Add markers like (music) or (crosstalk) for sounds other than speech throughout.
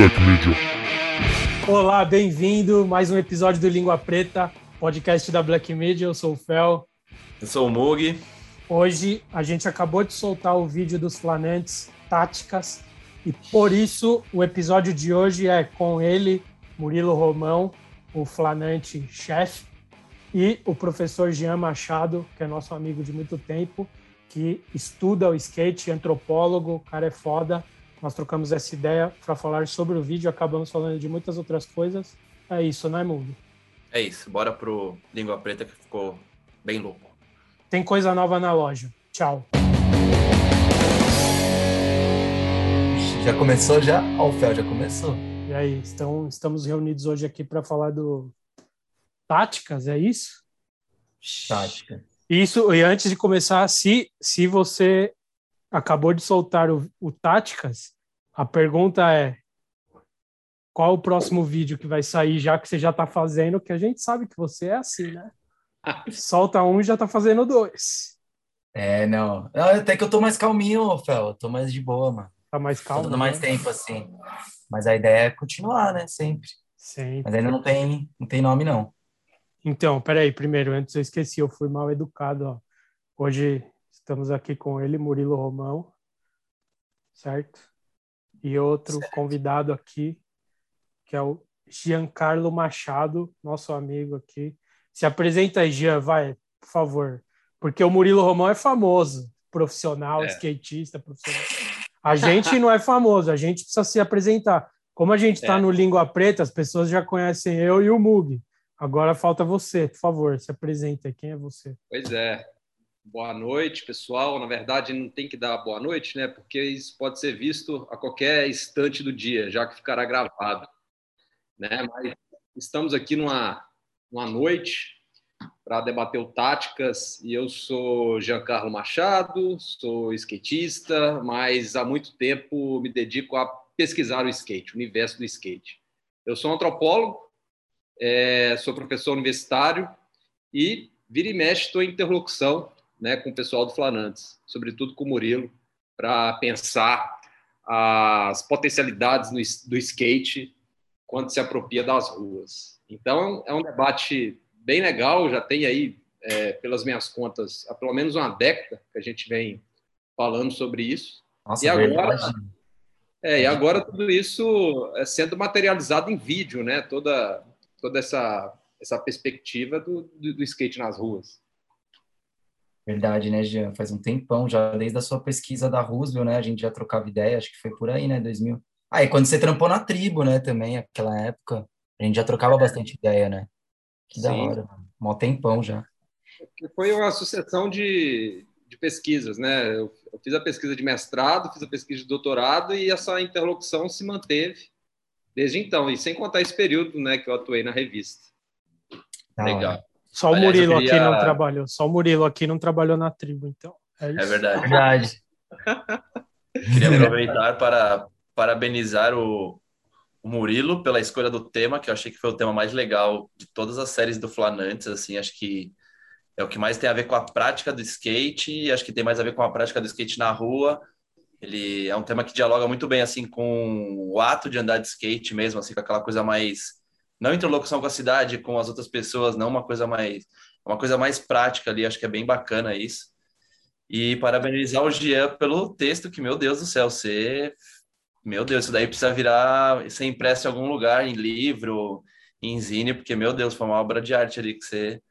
Black Media. Olá, bem-vindo mais um episódio do Língua Preta, podcast da Black Media. Eu sou o Fel. Eu sou o Mug. Hoje a gente acabou de soltar o vídeo dos flanantes táticas e por isso o episódio de hoje é com ele, Murilo Romão, o flanante chefe, e o professor Jean Machado, que é nosso amigo de muito tempo, que estuda o skate, antropólogo, o cara é foda. Nós trocamos essa ideia para falar sobre o vídeo, acabamos falando de muitas outras coisas. É isso, né, Mug? É isso, bora pro Língua Preta que ficou bem louco. Tem coisa nova na loja. Tchau. Já começou já? Ó, o Fel já começou. E aí, estão, estamos reunidos hoje aqui para falar do táticas, é isso? Tática. Isso, e antes de começar, se, se você acabou de soltar o, o Táticas, a pergunta é: qual o próximo vídeo que vai sair, já que você já está fazendo? Que a gente sabe que você é assim, né? (laughs) Solta um e já está fazendo dois. É, não. Até que eu tô mais calminho, Fel. Eu tô mais de boa, mano. Tá mais calmo. Tô dando mais né? tempo, assim. Mas a ideia é continuar, né? Sempre. Sempre. Mas ainda não tem, não tem nome, não. Então, peraí, primeiro, antes eu esqueci, eu fui mal educado, ó. Hoje estamos aqui com ele, Murilo Romão, certo? E outro certo. convidado aqui, que é o Giancarlo Machado, nosso amigo aqui. Se apresenta aí, Jean, vai, por favor. Porque o Murilo Romão é famoso, profissional, é. skatista, profissional. A gente não é famoso, a gente precisa se apresentar. Como a gente está é. no Língua Preta, as pessoas já conhecem eu e o Mug. Agora falta você, por favor, se apresenta. Quem é você? Pois é. Boa noite, pessoal. Na verdade, não tem que dar boa noite, né? Porque isso pode ser visto a qualquer instante do dia, já que ficará gravado. Né? Mas estamos aqui numa, numa noite para debater o táticas e eu sou Giancarlo Machado, sou skatista, mas há muito tempo me dedico a pesquisar o skate, o universo do skate. Eu sou antropólogo, é, sou professor universitário e vira e mexe estou em interlocução né, com o pessoal do Flanantes, sobretudo com o Murilo, para pensar as potencialidades do skate quando se apropria das ruas. Então, é um debate bem legal, já tem aí, é, pelas minhas contas, há pelo menos uma década que a gente vem falando sobre isso. Nossa, e agora, é, e agora tudo isso é sendo materializado em vídeo, né? Toda toda essa, essa perspectiva do, do, do skate nas ruas. Verdade, né, Jean? Faz um tempão já, desde a sua pesquisa da Roosevelt, né? A gente já trocava ideia, acho que foi por aí, né? 2000. Ah, e quando você trampou na tribo, né? Também, aquela época, a gente já trocava é. bastante ideia, né? Que Sim. da hora, mano. Mó tempão já. Foi uma sucessão de, de pesquisas, né? Eu, eu fiz a pesquisa de mestrado, fiz a pesquisa de doutorado e essa interlocução se manteve desde então, e sem contar esse período né, que eu atuei na revista. Ah, Legal. Só o Murilo queria... aqui não trabalhou. Só o Murilo aqui não trabalhou na tribo, então. É, é verdade. verdade. queria aproveitar para parabenizar o, o Murilo pela escolha do tema, que eu achei que foi o tema mais legal de todas as séries do Flanantes, assim, acho que é o que mais tem a ver com a prática do skate, acho que tem mais a ver com a prática do skate na rua, ele é um tema que dialoga muito bem assim com o ato de andar de skate mesmo, assim com aquela coisa mais não interlocução com a cidade, com as outras pessoas, não uma coisa mais uma coisa mais prática ali, acho que é bem bacana isso. E parabenizar o Jean pelo texto que meu Deus do céu, você meu Deus, isso daí precisa virar ser impresso em algum lugar, em livro, em zine, porque meu Deus, foi uma obra de arte ali que você,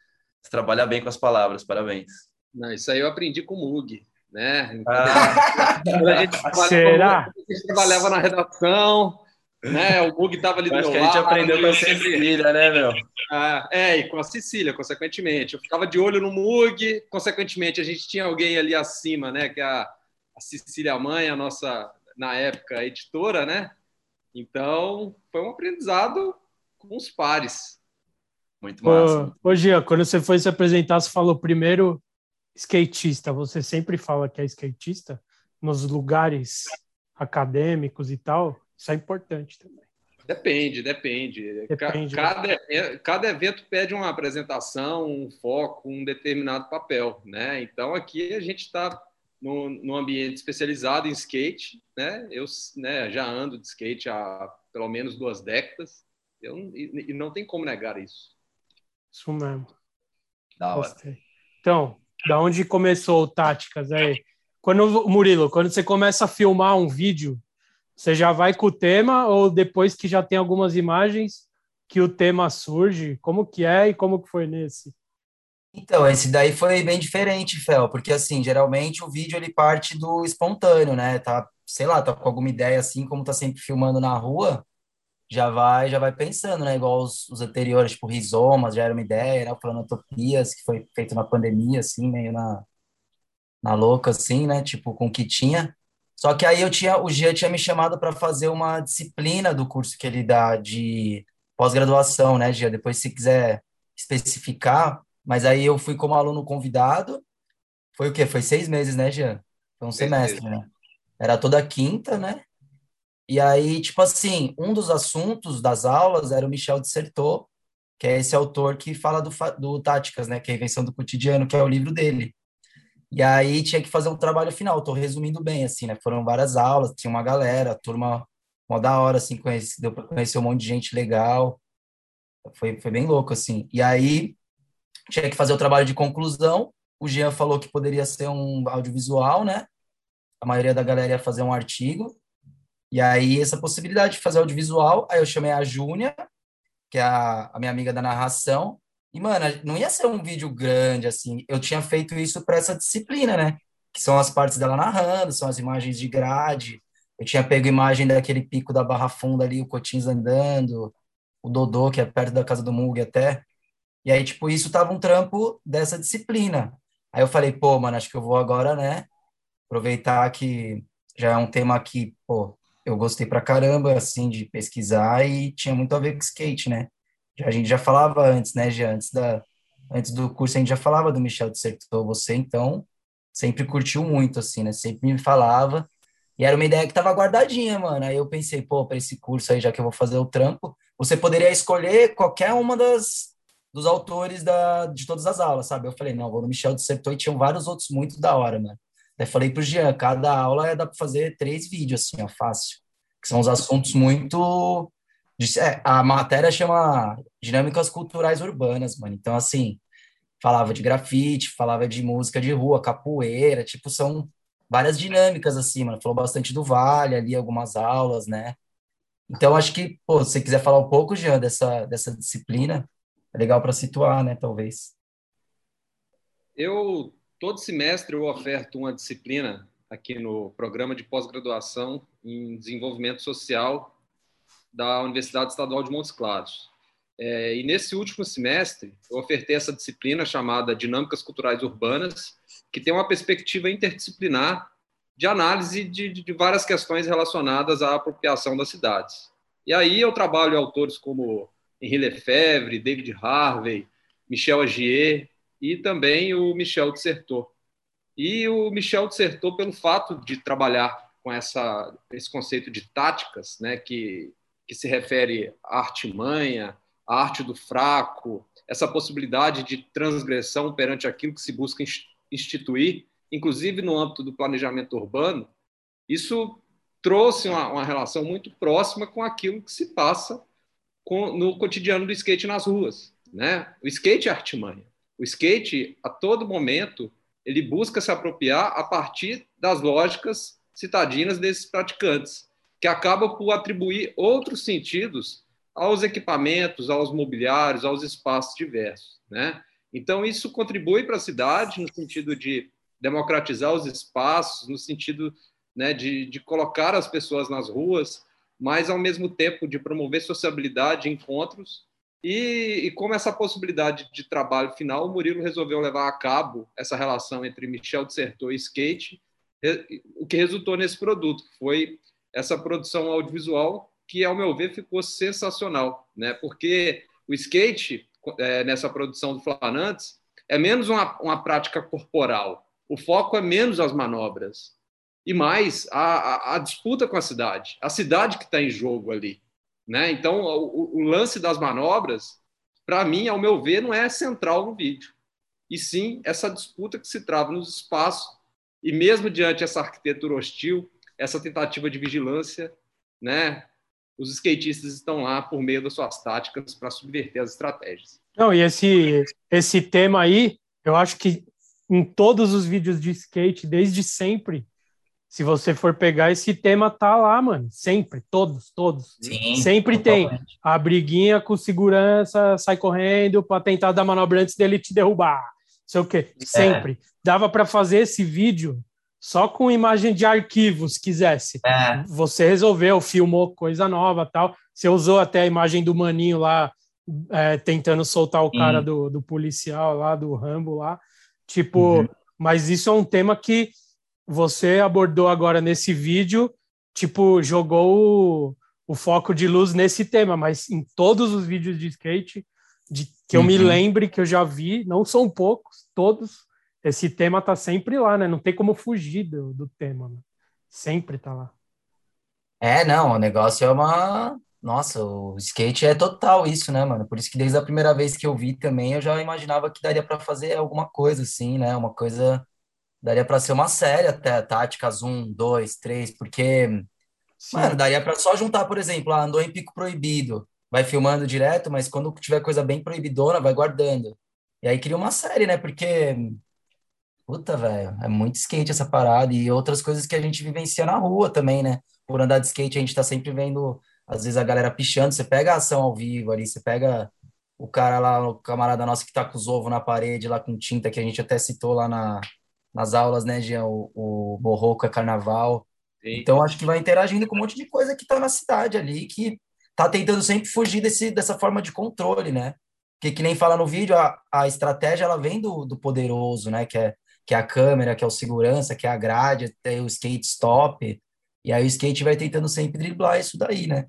você trabalha bem com as palavras. Parabéns. Não, isso aí eu aprendi com o Mug né? Então, ah, a gente será? A gente (laughs) trabalhava na redação, né? O Bug estava ali do Acho meu que a gente aprendeu com a Cecília, né, meu? Ah, é, e com a Cecília, consequentemente. Eu ficava de olho no Mug, consequentemente, a gente tinha alguém ali acima, né? Que é a, a Cecília Mãe, a nossa, na época, editora, né? Então, foi um aprendizado com os pares. Muito massa. Ô, ô Gia, quando você foi se apresentar, você falou primeiro skatista, você sempre fala que é skatista nos lugares acadêmicos e tal, isso é importante também. Depende, depende. depende né? cada, né? cada evento pede uma apresentação, um foco, um determinado papel, né? Então aqui a gente está no, no ambiente especializado em skate, né? Eu né, já ando de skate há pelo menos duas décadas. Eu, e, e não tem como negar isso. Isso mesmo. Da hora. Gostei. Então, da onde começou o Táticas aí? Quando, Murilo, quando você começa a filmar um vídeo, você já vai com o tema ou depois que já tem algumas imagens que o tema surge? Como que é e como que foi nesse? Então, esse daí foi bem diferente, Fel, porque assim, geralmente o vídeo ele parte do espontâneo, né? Tá, sei lá, tá com alguma ideia assim, como tá sempre filmando na rua, já vai, já vai pensando, né? Igual os, os anteriores, tipo Rizomas, já era uma ideia, né? O Planotopias, que foi feito na pandemia, assim, meio na, na louca, assim, né? Tipo, com o que tinha. Só que aí eu tinha, o Gia tinha me chamado para fazer uma disciplina do curso que ele dá de pós-graduação, né, Gia? Depois, se quiser especificar, mas aí eu fui como aluno convidado. Foi o quê? Foi seis meses, né, Gia? Foi um seis semestre, meses. né? Era toda quinta, né? E aí, tipo assim, um dos assuntos das aulas era o Michel Dissertot, que é esse autor que fala do, do Táticas, né? Que é a invenção do cotidiano, que é o livro dele. E aí tinha que fazer um trabalho final. Estou resumindo bem, assim, né? Foram várias aulas, tinha uma galera, turma, uma da hora, assim, conheci, deu para conhecer um monte de gente legal. Foi, foi bem louco, assim. E aí tinha que fazer o trabalho de conclusão. O Jean falou que poderia ser um audiovisual, né? A maioria da galera ia fazer um artigo. E aí, essa possibilidade de fazer audiovisual, aí eu chamei a Júnia, que é a, a minha amiga da narração, e, mano, não ia ser um vídeo grande, assim. Eu tinha feito isso para essa disciplina, né? Que são as partes dela narrando, são as imagens de grade. Eu tinha pego imagem daquele pico da Barra Funda ali, o Cotins andando, o Dodô, que é perto da casa do Mug até. E aí, tipo, isso tava um trampo dessa disciplina. Aí eu falei, pô, mano, acho que eu vou agora, né? Aproveitar que já é um tema que, pô, eu gostei pra caramba, assim, de pesquisar e tinha muito a ver com skate, né? A gente já falava antes, né, já antes da antes do curso a gente já falava do Michel Dissertou, você então sempre curtiu muito assim, né? Sempre me falava. E era uma ideia que tava guardadinha, mano. Aí eu pensei, pô, para esse curso aí, já que eu vou fazer o trampo, você poderia escolher qualquer uma das dos autores da, de todas as aulas, sabe? Eu falei, não, vou no Michel Dissertou e tinham vários outros muito da hora, mano. Daí falei pro Jean, cada aula dá para fazer três vídeos, assim, ó, fácil. Que são os assuntos muito é, a matéria chama Dinâmicas Culturais Urbanas, mano. Então, assim, falava de grafite, falava de música de rua, capoeira, tipo, são várias dinâmicas, assim, mano. Falou bastante do Vale ali, algumas aulas, né? Então, acho que, pô, se você quiser falar um pouco, Jean, dessa, dessa disciplina, é legal para situar, né, talvez. Eu, todo semestre, eu oferto uma disciplina aqui no programa de pós-graduação em desenvolvimento social da Universidade Estadual de Montes Claros. É, e nesse último semestre, eu ofertei essa disciplina chamada Dinâmicas Culturais Urbanas, que tem uma perspectiva interdisciplinar de análise de, de várias questões relacionadas à apropriação das cidades. E aí eu trabalho autores como Henri Lefebvre, David Harvey, Michel Agier e também o Michel Dissertot. E o Michel Dissertot, pelo fato de trabalhar com essa, esse conceito de táticas, né, que que se refere à artimanha, à arte do fraco, essa possibilidade de transgressão perante aquilo que se busca instituir, inclusive no âmbito do planejamento urbano, isso trouxe uma, uma relação muito próxima com aquilo que se passa com, no cotidiano do skate nas ruas. Né? O skate é artimanha. O skate, a todo momento, ele busca se apropriar a partir das lógicas citadinas desses praticantes que acaba por atribuir outros sentidos aos equipamentos, aos mobiliários, aos espaços diversos. Né? Então, isso contribui para a cidade no sentido de democratizar os espaços, no sentido né, de, de colocar as pessoas nas ruas, mas, ao mesmo tempo, de promover sociabilidade, encontros. E, e como essa possibilidade de trabalho final, o Murilo resolveu levar a cabo essa relação entre Michel Dissertot e skate, o que resultou nesse produto, que foi essa produção audiovisual que, ao meu ver, ficou sensacional, né? Porque o skate, é, nessa produção do Flanantes, é menos uma, uma prática corporal. O foco é menos as manobras. E mais a, a, a disputa com a cidade. A cidade que está em jogo ali. Né? Então, o, o lance das manobras, para mim, ao meu ver, não é central no vídeo. E sim essa disputa que se trava nos espaços. E mesmo diante dessa arquitetura hostil, essa tentativa de vigilância, né? os skatistas estão lá por meio das suas táticas para subverter as estratégias. Não, e esse, esse tema aí, eu acho que em todos os vídeos de skate, desde sempre, se você for pegar esse tema, tá lá, mano. Sempre, todos, todos. Sim, sempre totalmente. tem a briguinha com segurança, sai correndo para tentar dar manobra antes dele te derrubar. Sei o quê. É. Sempre. É. Dava para fazer esse vídeo só com imagem de arquivo, se quisesse. É. Você resolveu, filmou coisa nova tal. Você usou até a imagem do maninho lá, é, tentando soltar o cara do, do policial lá, do Rambo lá. Tipo, uhum. mas isso é um tema que você abordou agora nesse vídeo, tipo, jogou o, o, foco de luz nesse tema, mas em todos os vídeos de skate de, que eu me uhum. lembre, que eu já vi, não são poucos, todos, esse tema tá sempre lá, né? Não tem como fugir do, do tema, né? sempre tá lá. É, não, o negócio é uma. Nossa, o skate é total isso, né, mano? Por isso que desde a primeira vez que eu vi também, eu já imaginava que daria para fazer alguma coisa assim, né? Uma coisa Daria para ser uma série até, táticas um, dois, três, porque, Sim. mano, daria para só juntar, por exemplo, ah, andou em pico proibido, vai filmando direto, mas quando tiver coisa bem proibidona, vai guardando. E aí cria uma série, né? Porque, puta, velho, é muito skate essa parada e outras coisas que a gente vivencia na rua também, né? Por andar de skate, a gente tá sempre vendo, às vezes, a galera pichando, você pega a ação ao vivo ali, você pega o cara lá, o camarada nosso que tá com os ovos na parede lá com tinta, que a gente até citou lá na, nas aulas, né, Jean? O, o é carnaval. Então, acho que vai interagindo com um monte de coisa que está na cidade ali, que tá tentando sempre fugir desse, dessa forma de controle, né? Porque, que nem fala no vídeo, a, a estratégia ela vem do, do poderoso, né? Que é, que é a câmera, que é o segurança, que é a grade, tem o skate stop. E aí o skate vai tentando sempre driblar isso daí, né?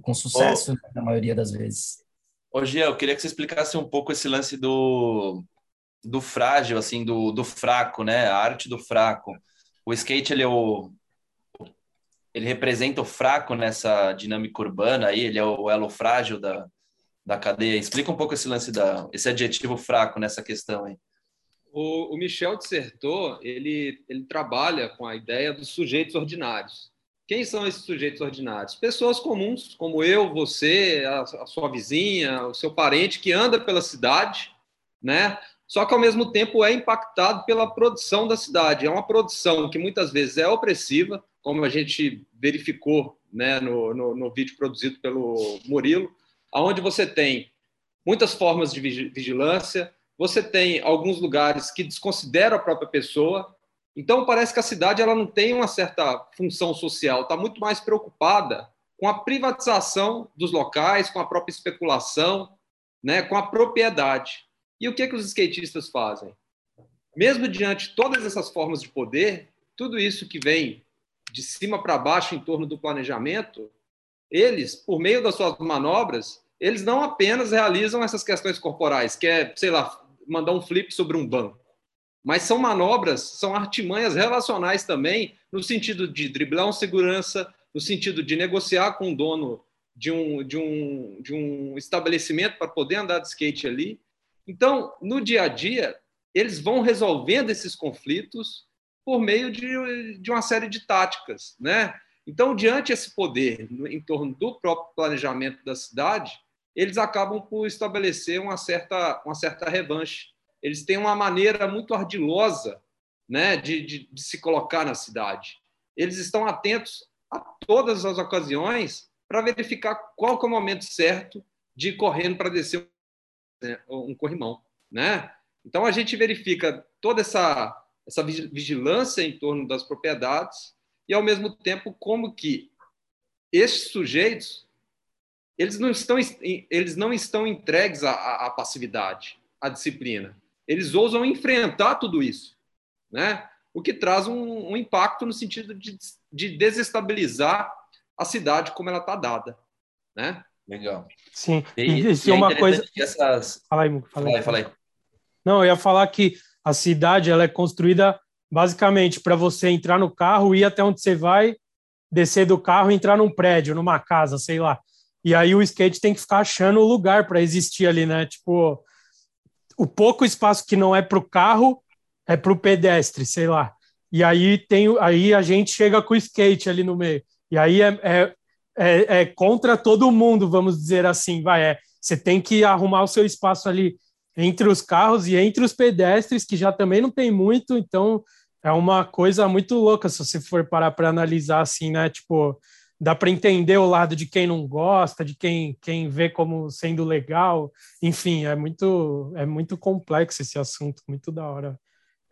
Com sucesso, Ô, na maioria das vezes. Ô, Gia, eu queria que você explicasse um pouco esse lance do, do frágil, assim, do, do fraco, né? A arte do fraco. O skate, ele é o... Ele representa o fraco nessa dinâmica urbana aí, ele é o elo frágil da, da cadeia. Explica um pouco esse lance, da, esse adjetivo fraco nessa questão aí. O, o Michel Dissertor, ele, ele trabalha com a ideia dos sujeitos ordinários. Quem são esses sujeitos ordinários? Pessoas comuns, como eu, você, a, a sua vizinha, o seu parente que anda pela cidade, né? só que ao mesmo tempo é impactado pela produção da cidade. É uma produção que muitas vezes é opressiva, como a gente verificou né, no, no, no vídeo produzido pelo Murilo, aonde você tem muitas formas de vigilância, você tem alguns lugares que desconsideram a própria pessoa. Então parece que a cidade ela não tem uma certa função social, está muito mais preocupada com a privatização dos locais, com a própria especulação, né, com a propriedade. E o que, que os skatistas fazem? Mesmo diante de todas essas formas de poder, tudo isso que vem de cima para baixo em torno do planejamento, eles, por meio das suas manobras, eles não apenas realizam essas questões corporais, que é, sei lá, mandar um flip sobre um banco, mas são manobras, são artimanhas relacionais também, no sentido de driblar um segurança, no sentido de negociar com o dono de um, de um, de um estabelecimento para poder andar de skate ali. Então, no dia a dia, eles vão resolvendo esses conflitos por meio de, de uma série de táticas, né? Então, diante desse poder em torno do próprio planejamento da cidade, eles acabam por estabelecer uma certa, uma certa revanche. Eles têm uma maneira muito ardilosa né, de, de, de se colocar na cidade. Eles estão atentos a todas as ocasiões para verificar qual é o momento certo de ir correndo para descer né, um corrimão, né? Então a gente verifica toda essa essa vigilância em torno das propriedades e ao mesmo tempo como que esses sujeitos eles não estão eles não estão entregues à, à passividade, à disciplina. Eles ousam enfrentar tudo isso, né? O que traz um, um impacto no sentido de, de desestabilizar a cidade como ela está dada, né? Legal. Sim. E, e, e é uma coisa. Essas... Fala aí, fala aí. Fala aí, Não, eu ia falar que a cidade ela é construída basicamente para você entrar no carro, ir até onde você vai, descer do carro, entrar num prédio, numa casa, sei lá. E aí o skate tem que ficar achando o lugar para existir ali, né? Tipo, o pouco espaço que não é para o carro é para o pedestre, sei lá. E aí tem aí a gente chega com o skate ali no meio. E aí é, é é, é, contra todo mundo, vamos dizer assim, vai. É, você tem que arrumar o seu espaço ali entre os carros e entre os pedestres, que já também não tem muito, então é uma coisa muito louca se você for parar para analisar assim, né? Tipo, dá para entender o lado de quem não gosta, de quem, quem vê como sendo legal, enfim, é muito é muito complexo esse assunto, muito da hora.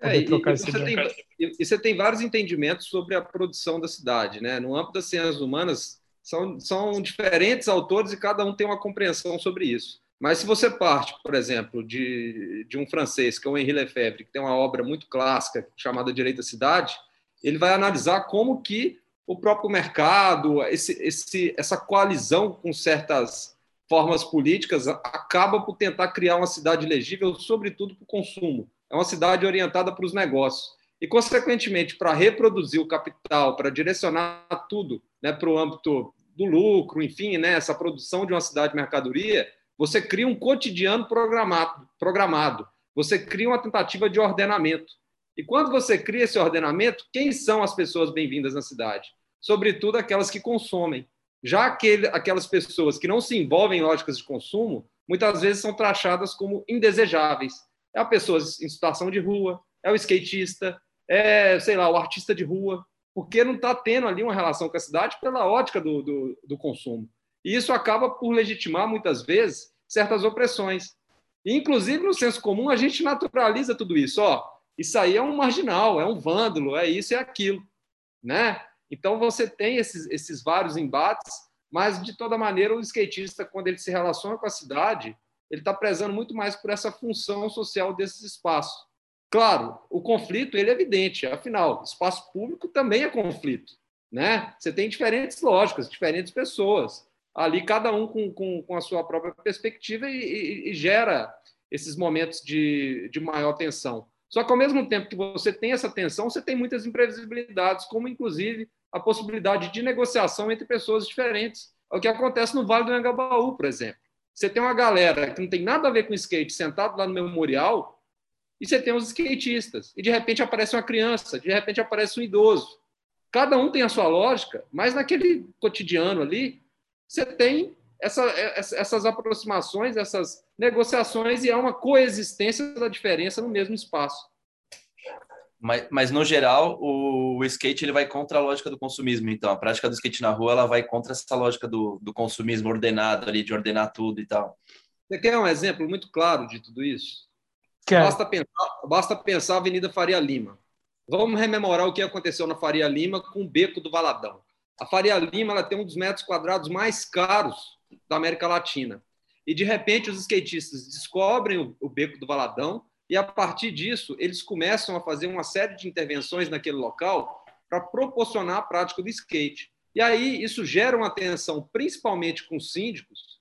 É, e, e, você tem, e, você tem, vários entendimentos sobre a produção da cidade, né? No âmbito das ciências humanas, são, são diferentes autores e cada um tem uma compreensão sobre isso. Mas se você parte, por exemplo, de, de um francês, que é o Henri Lefebvre, que tem uma obra muito clássica chamada Direito à Cidade, ele vai analisar como que o próprio mercado, esse, esse, essa coalizão com certas formas políticas acaba por tentar criar uma cidade legível, sobretudo para o consumo é uma cidade orientada para os negócios. E, consequentemente, para reproduzir o capital, para direcionar tudo né, para o âmbito do lucro, enfim, né, essa produção de uma cidade mercadoria, você cria um cotidiano programado, programado. Você cria uma tentativa de ordenamento. E quando você cria esse ordenamento, quem são as pessoas bem-vindas na cidade? Sobretudo aquelas que consomem. Já aquele, aquelas pessoas que não se envolvem em lógicas de consumo, muitas vezes são taxadas como indesejáveis é a pessoa em situação de rua, é o skatista, é, sei lá, o artista de rua, porque não está tendo ali uma relação com a cidade pela ótica do, do, do, consumo. E isso acaba por legitimar, muitas vezes, certas opressões. E, inclusive, no senso comum, a gente naturaliza tudo isso. Ó, isso aí é um marginal, é um vândalo, é isso, é aquilo. Né? Então, você tem esses, esses vários embates, mas, de toda maneira, o skatista, quando ele se relaciona com a cidade, ele está prezando muito mais por essa função social desses espaços. Claro, o conflito ele é evidente, afinal, espaço público também é conflito. Né? Você tem diferentes lógicas, diferentes pessoas, ali cada um com, com, com a sua própria perspectiva e, e, e gera esses momentos de, de maior tensão. Só que, ao mesmo tempo que você tem essa tensão, você tem muitas imprevisibilidades, como, inclusive, a possibilidade de negociação entre pessoas diferentes. É o que acontece no Vale do Angabaú, por exemplo. Você tem uma galera que não tem nada a ver com skate sentado lá no memorial e você tem os skatistas. E de repente aparece uma criança, de repente aparece um idoso. Cada um tem a sua lógica, mas naquele cotidiano ali, você tem essa, essas aproximações, essas negociações e há uma coexistência da diferença no mesmo espaço. Mas, mas no geral, o, o, skate ele vai contra a lógica do consumismo. Então, a prática do skate na rua ela vai contra essa lógica do, do consumismo ordenado ali, de ordenar tudo e tal. Você quer um exemplo muito claro de tudo isso? Basta pensar, basta pensar a Avenida Faria Lima. Vamos rememorar o que aconteceu na Faria Lima com o Beco do Valadão. A Faria Lima ela tem um dos metros quadrados mais caros da América Latina. E, de repente, os skatistas descobrem o, o Beco do Valadão e a partir disso, eles começam a fazer uma série de intervenções naquele local para proporcionar a prática do skate. E aí isso gera uma tensão, principalmente com os síndicos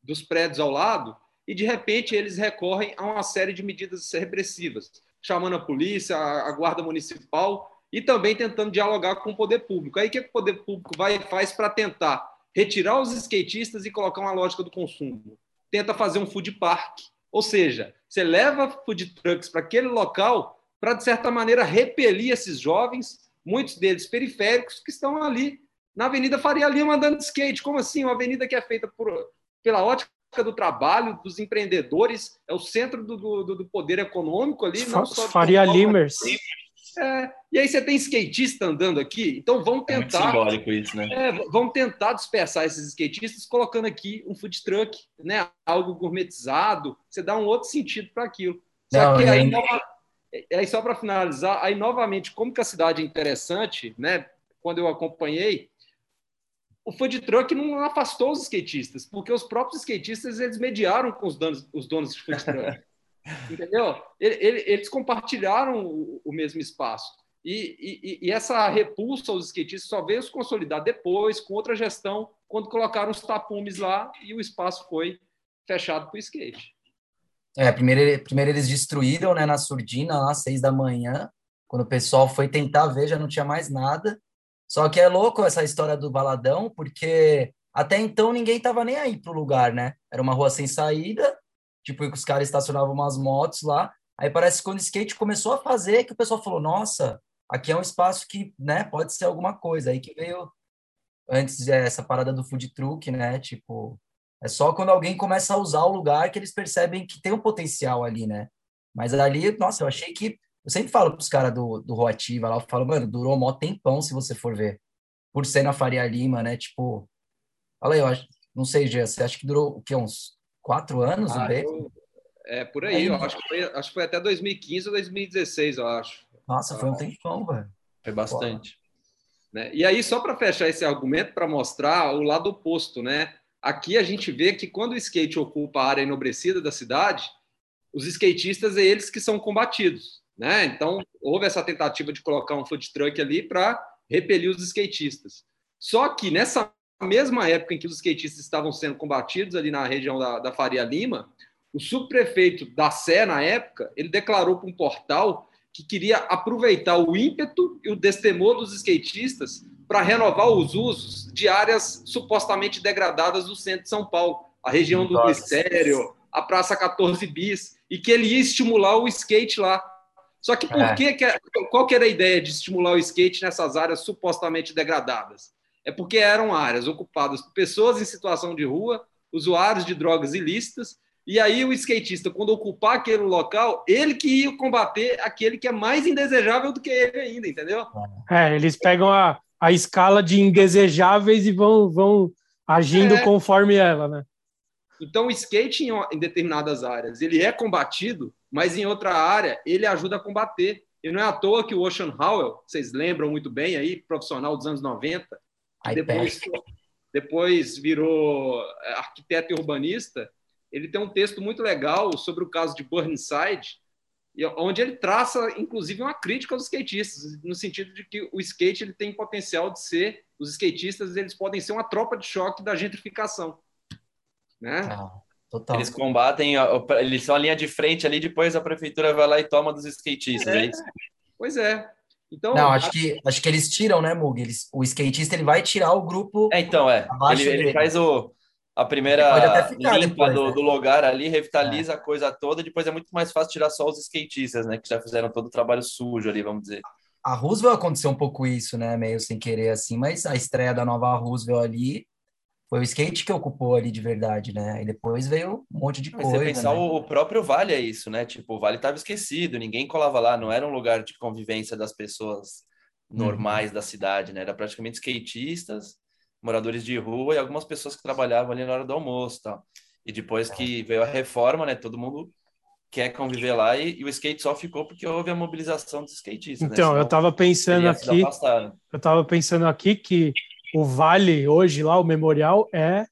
dos prédios ao lado, e de repente eles recorrem a uma série de medidas repressivas, chamando a polícia, a guarda municipal e também tentando dialogar com o poder público. Aí o que, o poder público vai faz para tentar retirar os skatistas e colocar uma lógica do consumo? Tenta fazer um food park, ou seja, você leva food trucks para aquele local para, de certa maneira, repelir esses jovens, muitos deles periféricos, que estão ali na Avenida Faria Lima andando de skate. Como assim? Uma avenida que é feita por, pela ótica do trabalho, dos empreendedores, é o centro do, do, do poder econômico ali. Não só Faria Limers. É, e aí você tem skatista andando aqui, então vamos tentar. É muito simbólico isso, né? É, vamos tentar dispersar esses skatistas colocando aqui um food truck, né? Algo gourmetizado. Você dá um outro sentido para aquilo. Só Não, que aí, nova... aí só para finalizar, aí novamente, como que a cidade é interessante, né? Quando eu acompanhei, o food truck não afastou os skatistas, porque os próprios skatistas eles mediaram com os donos, os donos de food (laughs) truck. Entendeu? Eles compartilharam o mesmo espaço. E, e, e, essa repulsa aos skatistas só veio se consolidar depois, com outra gestão, quando colocaram os tapumes lá e o espaço foi fechado para o skate. É, primeiro, primeiro eles destruíram né, na surdina, às seis da manhã, quando o pessoal foi tentar ver, já não tinha mais nada. Só que é louco essa história do baladão, porque até então ninguém estava nem aí pro lugar, né? Era uma rua sem saída, tipo, os caras estacionavam umas motos lá. Aí parece que quando o skate começou a fazer, que o pessoal falou, nossa, aqui é um espaço que, né, pode ser alguma coisa. Aí que veio antes é essa parada do food truck, né? Tipo, é só quando alguém começa a usar o lugar que eles percebem que tem um potencial ali, né? Mas ali, nossa, eu achei que. Eu sempre falo pros caras do, do Roativa lá, eu falo, mano, durou mó tempão se você for ver. Por ser na Faria Lima, né? Tipo. Fala aí, eu acho. Não sei, Gia, você acha que durou o quê? Uns quatro anos? Ah, eu, é, por aí, aí eu acho que, foi, acho que foi até 2015 ou 2016, eu acho. Nossa, foi um tempão, velho. Foi bastante. Né? E aí, só para fechar esse argumento, para mostrar o lado oposto, né? Aqui a gente vê que quando o skate ocupa a área enobrecida da cidade, os skatistas é eles que são combatidos, né? Então, houve essa tentativa de colocar um food truck ali para repelir os skatistas. Só que nessa mesma época em que os skatistas estavam sendo combatidos ali na região da, da Faria Lima, o subprefeito da Sé, na época, ele declarou para um portal que queria aproveitar o ímpeto e o destemor dos skatistas para renovar os usos de áreas supostamente degradadas do centro de São Paulo, a região do Ministério, a Praça 14 Bis, e que ele ia estimular o skate lá. Só que por é. que, qual que era a ideia de estimular o skate nessas áreas supostamente degradadas? É porque eram áreas ocupadas por pessoas em situação de rua, usuários de drogas ilícitas e aí o skatista, quando ocupar aquele local, ele que ia combater aquele que é mais indesejável do que ele ainda, entendeu? É, eles pegam a, a escala de indesejáveis e vão, vão agindo é. conforme ela, né? Então o skate em, em determinadas áreas, ele é combatido, mas em outra área ele ajuda a combater. E não é à toa que o Ocean Howell, vocês lembram muito bem aí, profissional dos anos 90, depois, depois virou é, arquiteto e urbanista, ele tem um texto muito legal sobre o caso de Burnside, onde ele traça, inclusive, uma crítica aos skatistas, no sentido de que o skate ele tem potencial de ser, os skatistas eles podem ser uma tropa de choque da gentrificação. Né? Ah, eles combatem, eles são a linha de frente ali, depois a prefeitura vai lá e toma dos skatistas, é, é isso? Pois é. Então, não, acho que acho que eles tiram, né, Mug? Eles, o skatista ele vai tirar o grupo. É, então é. Ele, ele faz o a primeira limpa depois, do, né? do, lugar ali, revitaliza é. a coisa toda, depois é muito mais fácil tirar só os skatistas, né? Que já fizeram todo o trabalho sujo ali, vamos dizer. A Roosevelt aconteceu um pouco isso, né? Meio sem querer assim, mas a estreia da nova Roosevelt ali foi o skate que ocupou ali de verdade, né? E depois veio um monte de mas coisa. Você pensar, né? o próprio Vale é isso, né? Tipo, o Vale estava esquecido, ninguém colava lá, não era um lugar de convivência das pessoas normais uhum. da cidade, né? Era praticamente skatistas moradores de rua e algumas pessoas que trabalhavam ali na hora do almoço tal. E depois que veio a reforma, né, todo mundo quer conviver lá e, e o skate só ficou porque houve a mobilização dos skatistas. Né? Então, né? eu estava pensando aqui, eu estava pensando aqui que o Vale hoje lá, o memorial é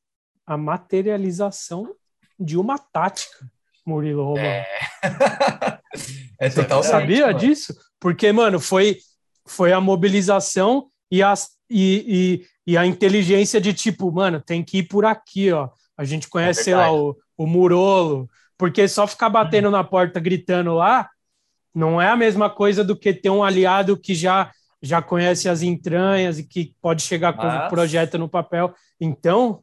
a materialização de uma tática, Murilo Romão. É, (laughs) é total sabia mano. disso? Porque, mano, foi foi a mobilização e as e, e, e, a inteligência de tipo, mano, tem que ir por aqui, ó. A gente conhece, é sei lá, o, o Murolo, porque só ficar batendo na porta gritando lá não é a mesma coisa do que ter um aliado que já já conhece as entranhas e que pode chegar Mas... com o projeto no papel. Então,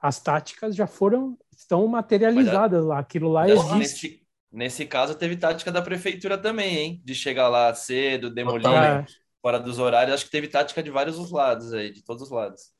as táticas já foram estão materializadas lá, aquilo lá existe. Nesse, nesse caso teve tática da prefeitura também, hein, de chegar lá cedo, demolir. É fora dos horários, acho que teve tática de vários lados aí, de todos os lados.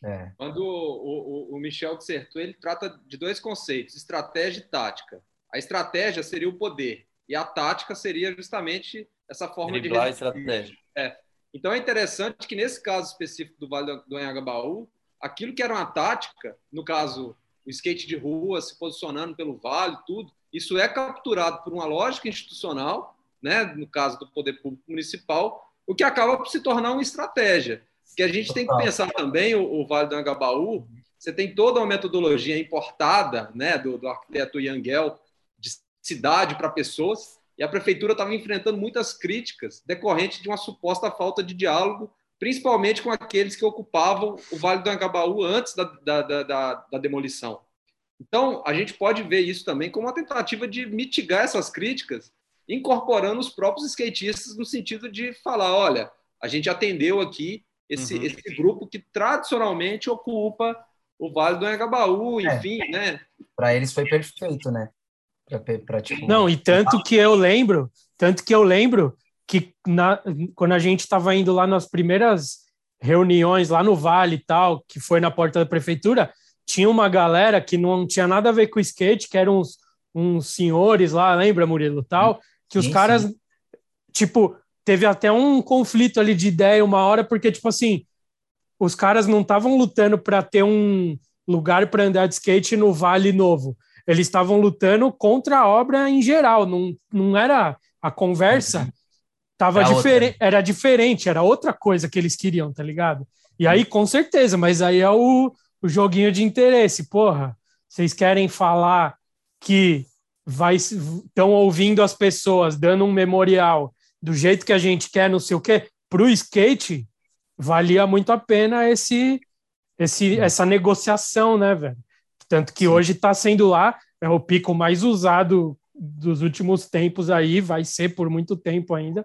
É. Quando o, o, o Michel Dissertou, ele trata de dois conceitos, estratégia e tática. A estratégia seria o poder, e a tática seria justamente essa forma Driblar de... estratégia. É. Então é interessante que nesse caso específico do Vale do Anhangabaú, aquilo que era uma tática, no caso o skate de rua se posicionando pelo vale, tudo, isso é capturado por uma lógica institucional, né, no caso do poder público municipal, o que acaba por se tornar uma estratégia. Que a gente tem que pensar também, o, o Vale do Angabaú, você tem toda uma metodologia importada né, do, do arquiteto Yangel, de cidade para pessoas, e a prefeitura estava enfrentando muitas críticas decorrentes de uma suposta falta de diálogo, principalmente com aqueles que ocupavam o Vale do Angabaú antes da, da, da, da demolição. Então, a gente pode ver isso também como uma tentativa de mitigar essas críticas incorporando os próprios skatistas no sentido de falar, olha, a gente atendeu aqui esse, uhum. esse grupo que tradicionalmente ocupa o Vale do Engabaú, é. enfim, é. né? Para eles foi perfeito, né? Pra, pra, tipo... Não, e tanto que eu lembro, tanto que eu lembro que na, quando a gente estava indo lá nas primeiras reuniões lá no Vale e tal, que foi na porta da prefeitura, tinha uma galera que não tinha nada a ver com skate, que eram uns, uns senhores lá, lembra, Murilo, tal, que os caras, tipo, teve até um conflito ali de ideia uma hora, porque, tipo assim, os caras não estavam lutando para ter um lugar para andar de skate no Vale Novo. Eles estavam lutando contra a obra em geral, não, não era a conversa. Tava era, diferente, era diferente, era outra coisa que eles queriam, tá ligado? E aí, com certeza, mas aí é o, o joguinho de interesse. Porra, vocês querem falar que vai estão ouvindo as pessoas dando um memorial do jeito que a gente quer, não sei o quê, pro skate, valia muito a pena esse, esse essa negociação, né, velho? Tanto que Sim. hoje está sendo lá, é o pico mais usado dos últimos tempos aí, vai ser por muito tempo ainda.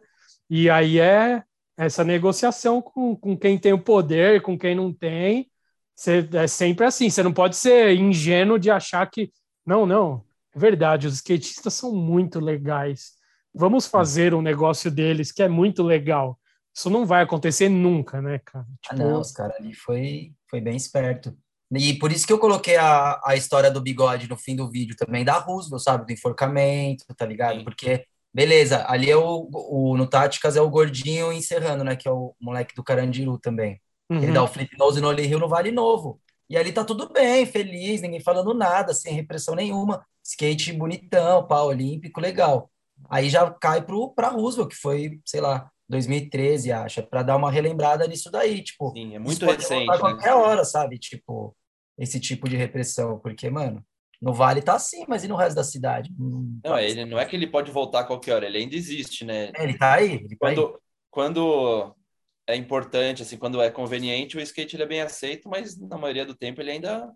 E aí é essa negociação com, com quem tem o poder, com quem não tem. Você, é sempre assim, você não pode ser ingênuo de achar que. Não, não, é verdade, os skatistas são muito legais. Vamos fazer um negócio deles que é muito legal. Isso não vai acontecer nunca, né, cara? Tipo... Ah, não, os caras ali foi, foi bem esperto. E por isso que eu coloquei a, a história do bigode no fim do vídeo também da Roosevelt, sabe? Do enforcamento, tá ligado? Porque, beleza, ali é o, o no Táticas é o gordinho encerrando, né? Que é o moleque do Carandiru também. Uhum. Ele dá o flip nose no Oli Rio no Vale Novo. E ali tá tudo bem, feliz, ninguém falando nada, sem repressão nenhuma. Skate bonitão, pau olímpico, legal. Aí já cai pro, pra Roosevelt, que foi, sei lá, 2013, acho, para dar uma relembrada nisso daí, tipo. Sim, é muito recente. A né? qualquer hora, sabe? Tipo, esse tipo de repressão, porque, mano, no Vale tá assim, mas e no resto da cidade? Não, não ele não é que ele pode voltar a qualquer hora, ele ainda existe, né? É, ele tá aí. Ele quando, tá aí. quando é importante, assim, quando é conveniente, o skate ele é bem aceito, mas na maioria do tempo ele ainda,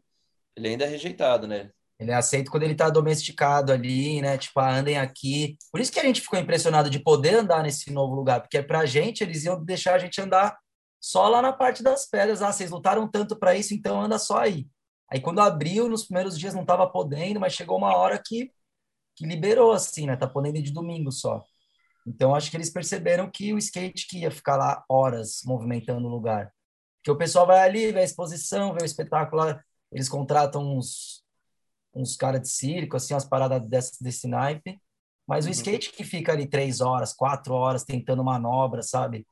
ele ainda é rejeitado, né? Ele é aceito quando ele tá domesticado ali, né? Tipo, ah, andem aqui. Por isso que a gente ficou impressionado de poder andar nesse novo lugar, porque pra gente eles iam deixar a gente andar só lá na parte das pedras. Ah, vocês lutaram tanto para isso, então anda só aí. Aí quando abriu, nos primeiros dias não estava podendo, mas chegou uma hora que, que liberou, assim, né? Tá podendo de domingo só. Então acho que eles perceberam que o skate que ia ficar lá horas movimentando o lugar. Porque o pessoal vai ali, vê a exposição, vê o espetáculo, eles contratam uns, uns caras de circo, assim, umas paradas desse, desse naipe. Mas o uhum. skate que fica ali três horas, quatro horas tentando manobra, sabe?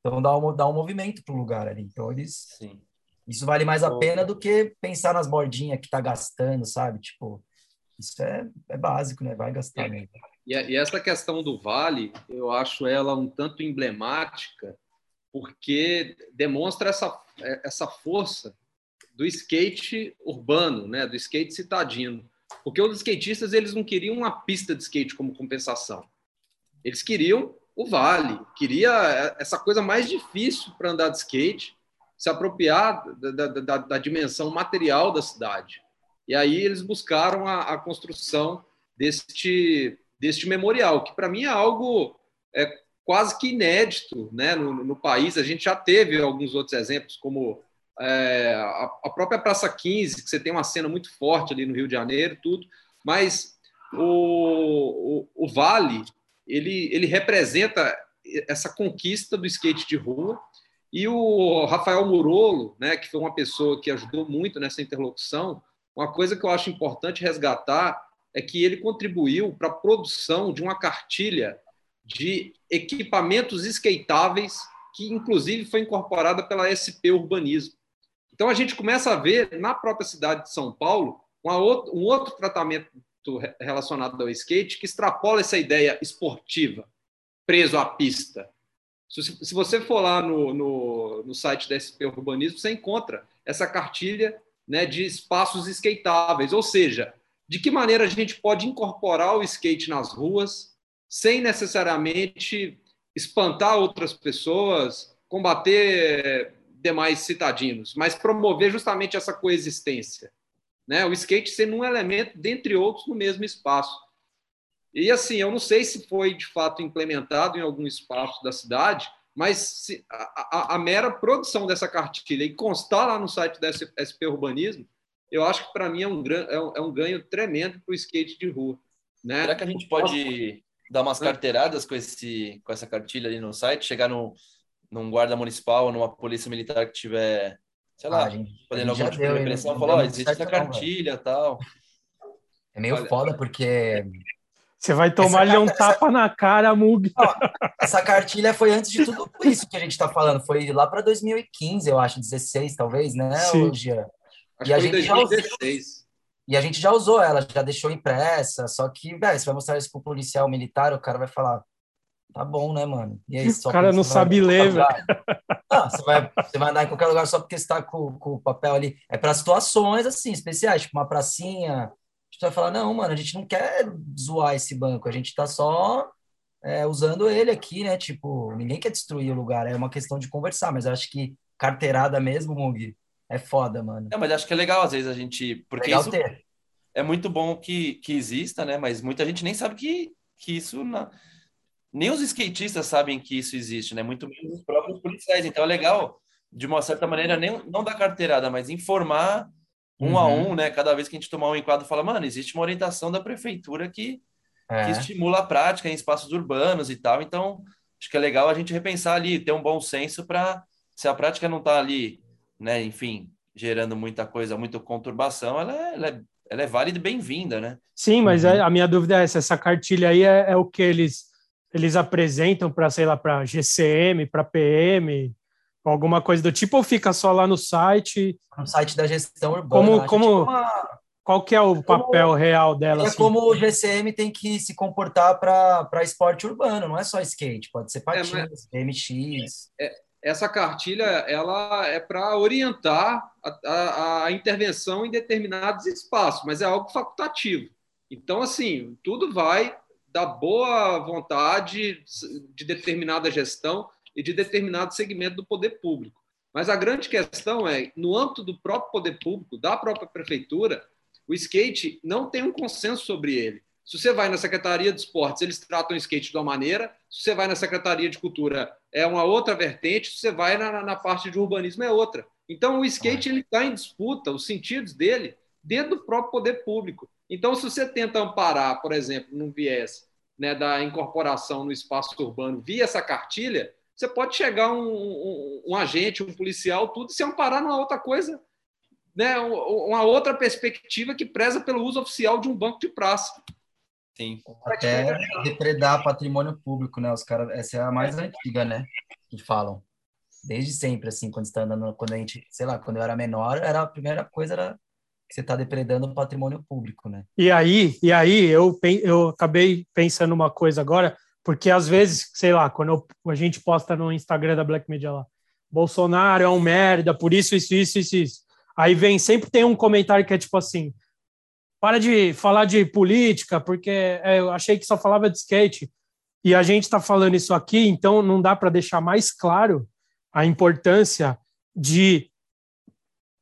Então dá um, dá um movimento pro lugar ali. Então eles. Sim. Isso vale mais a pena do que pensar nas bordinhas que tá gastando, sabe? Tipo, isso é, é básico, né? Vai gastar mesmo. E, e essa questão do vale, eu acho ela um tanto emblemática, porque demonstra essa, essa força do skate urbano, né? Do skate citadino. Porque os skatistas eles não queriam uma pista de skate como compensação. Eles queriam o vale, queria essa coisa mais difícil para andar de skate, se apropriar da, da, da, dimensão material da cidade. E aí eles buscaram a, a construção deste, deste memorial, que para mim é algo é, quase que inédito né, no, no, país. A gente já teve alguns outros exemplos, como é, a, a, própria Praça 15, que você tem uma cena muito forte ali no Rio de Janeiro, tudo, mas o, o, o Vale ele, ele representa essa conquista do skate de rua. E o Rafael Murolo, né, que foi uma pessoa que ajudou muito nessa interlocução, uma coisa que eu acho importante resgatar é que ele contribuiu para a produção de uma cartilha de equipamentos skateáveis, que inclusive foi incorporada pela SP Urbanismo. Então a gente começa a ver na própria cidade de São Paulo um outro tratamento relacionado ao skate que extrapola essa ideia esportiva, preso à pista. Se você for lá no, no, no site da SP Urbanismo, você encontra essa cartilha né, de espaços skateáveis, ou seja, de que maneira a gente pode incorporar o skate nas ruas sem necessariamente espantar outras pessoas, combater demais citadinos, mas promover justamente essa coexistência né? O skate sendo um elemento, dentre outros, no mesmo espaço. E assim, eu não sei se foi de fato implementado em algum espaço da cidade, mas se, a, a, a, mera produção dessa cartilha e constar lá no site da SP Urbanismo, eu acho que para mim é um, é, um, é um ganho tremendo para o skate de rua. Né? Será que a gente pode dar umas carteiradas com, esse, com essa cartilha ali no site, chegar no, num guarda municipal ou numa polícia militar que tiver, sei lá, Ah, gente- fazendo a gente algum já tipo de deu, repressão, não falou, deu ó, existe essa cartilha e tal. É meio Olha- foda, porque Você vai tomar-lhe um tapa na cara, Mug. essa cartilha foi antes de tudo isso que a gente tá falando. Foi lá para 2015, eu acho, 16 talvez, né? Acho E a gente já usou. 2016. E a gente já usou ela, já deixou impressa, só que, velho, você vai mostrar isso pro policial militar, o cara vai falar, tá bom, né, mano? E aí, só O cara não você vai sabe ler. Não, você vai, você vai andar em qualquer lugar só porque você tá com, com o papel ali. É para situações, assim, especiais, tipo uma pracinha. Gente vai falar, não, mano, a gente não quer zoar esse banco, a gente tá só é, usando ele aqui, né? Tipo, ninguém quer destruir o lugar, é uma questão de conversar, mas acho que carteirada mesmo, Mug, é foda, mano. Não, mas acho que é legal às vezes a gente, porque Legal isso ter. é muito bom que, que exista, né? Mas muita gente nem sabe que, que isso na... nem os skatistas sabem que isso existe, né? Muito menos os próprios policiais. Então é legal, de uma certa maneira, nem, não dar carteirada, mas informar um a Uhum. um, né? Cada vez que a gente tomar um enquadro, fala, mano, existe uma orientação da prefeitura que, que É. estimula a prática em espaços urbanos e tal. Então, acho que é legal a gente repensar ali, ter um bom senso para, se a prática não está ali, né? Enfim, gerando muita coisa, muita conturbação, ela é, ela é, ela é válida e bem-vinda, né? Sim, mas Uhum. é- a minha dúvida é essa: essa cartilha aí é, é o que eles, eles apresentam para, sei lá, para GCM, para PM, alguma coisa do tipo, ou fica só lá no site? no site da gestão urbana. Como- como- uma- Qual que é o papel real dela? é assim? como o GCM tem que se comportar para esporte urbano, não é só skate, pode ser patins, BMX. Essa cartilha ela é para orientar a, a- a intervenção em determinados espaços, mas é algo facultativo. Então, assim, tudo vai da boa vontade de determinada gestão e de determinado segmento do poder público. Mas a grande questão é, no âmbito do próprio poder público, da própria prefeitura, o skate não tem um consenso sobre ele. Se você vai na Secretaria de Esportes, eles tratam o skate de uma maneira, se você vai na Secretaria de Cultura, é uma outra vertente, se você vai na, na parte de urbanismo, é outra. Então, o skate está em disputa, os sentidos dele, dentro do próprio poder público. Então, se você tenta amparar, por exemplo, num viés né, da incorporação no espaço urbano via essa cartilha, você pode chegar um, um, um agente, um policial, tudo, e se amparar numa outra coisa, né, uma outra perspectiva que preza pelo uso oficial de um banco de praça. Sim. Até depredar patrimônio público, né? Os caras, essa é a mais antiga, né? Que falam. Desde sempre, assim, quando está andando, quando a gente, sei lá, quando eu era menor, era a primeira coisa era que você está depredando o patrimônio público, né? E aí, e aí eu, eu acabei pensando uma coisa agora, porque às vezes, sei lá, quando eu- a gente posta no Instagram da Black Media lá, Bolsonaro é um merda, por isso, isso, isso, isso, isso. Aí vem, sempre tem um comentário que é tipo assim, para de falar de política, porque é, eu achei que só falava de skate. E a gente está falando isso aqui, então não dá para deixar mais claro a importância de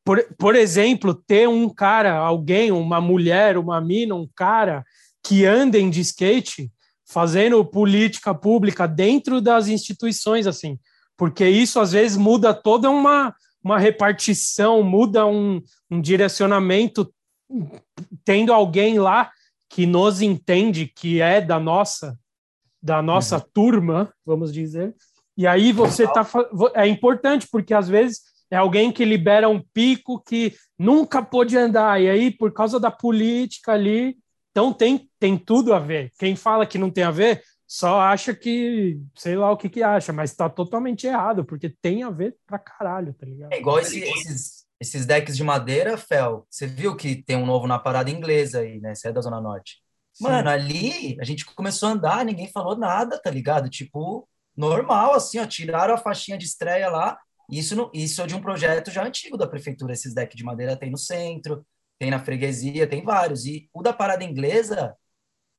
por, por exemplo, ter um cara, alguém, uma mulher, uma mina, um cara que andem de skate fazendo política pública dentro das instituições, assim, porque isso às vezes muda toda uma, uma repartição, muda um, um direcionamento, tendo alguém lá que nos entende, que é da nossa, da nossa turma, vamos dizer, e aí você tá é importante porque às vezes é alguém que libera um pico que nunca pôde andar. E aí por causa da política ali, então tem tem tudo a ver. Quem fala que não tem a ver só acha que sei lá o que que acha, mas está totalmente errado porque tem a ver pra caralho, tá ligado? É igual esse- esses, esses decks de madeira, Fel. Você viu que tem um novo na parada inglesa aí, né? Você é da Zona Norte. Mano, ali a gente começou a andar, ninguém falou nada, tá ligado? Tipo, normal, assim, ó, tiraram a faixinha de estreia lá. Isso, não, isso é de um projeto já antigo da prefeitura. Esses decks de madeira tem no centro, tem na freguesia, tem vários. E o da parada inglesa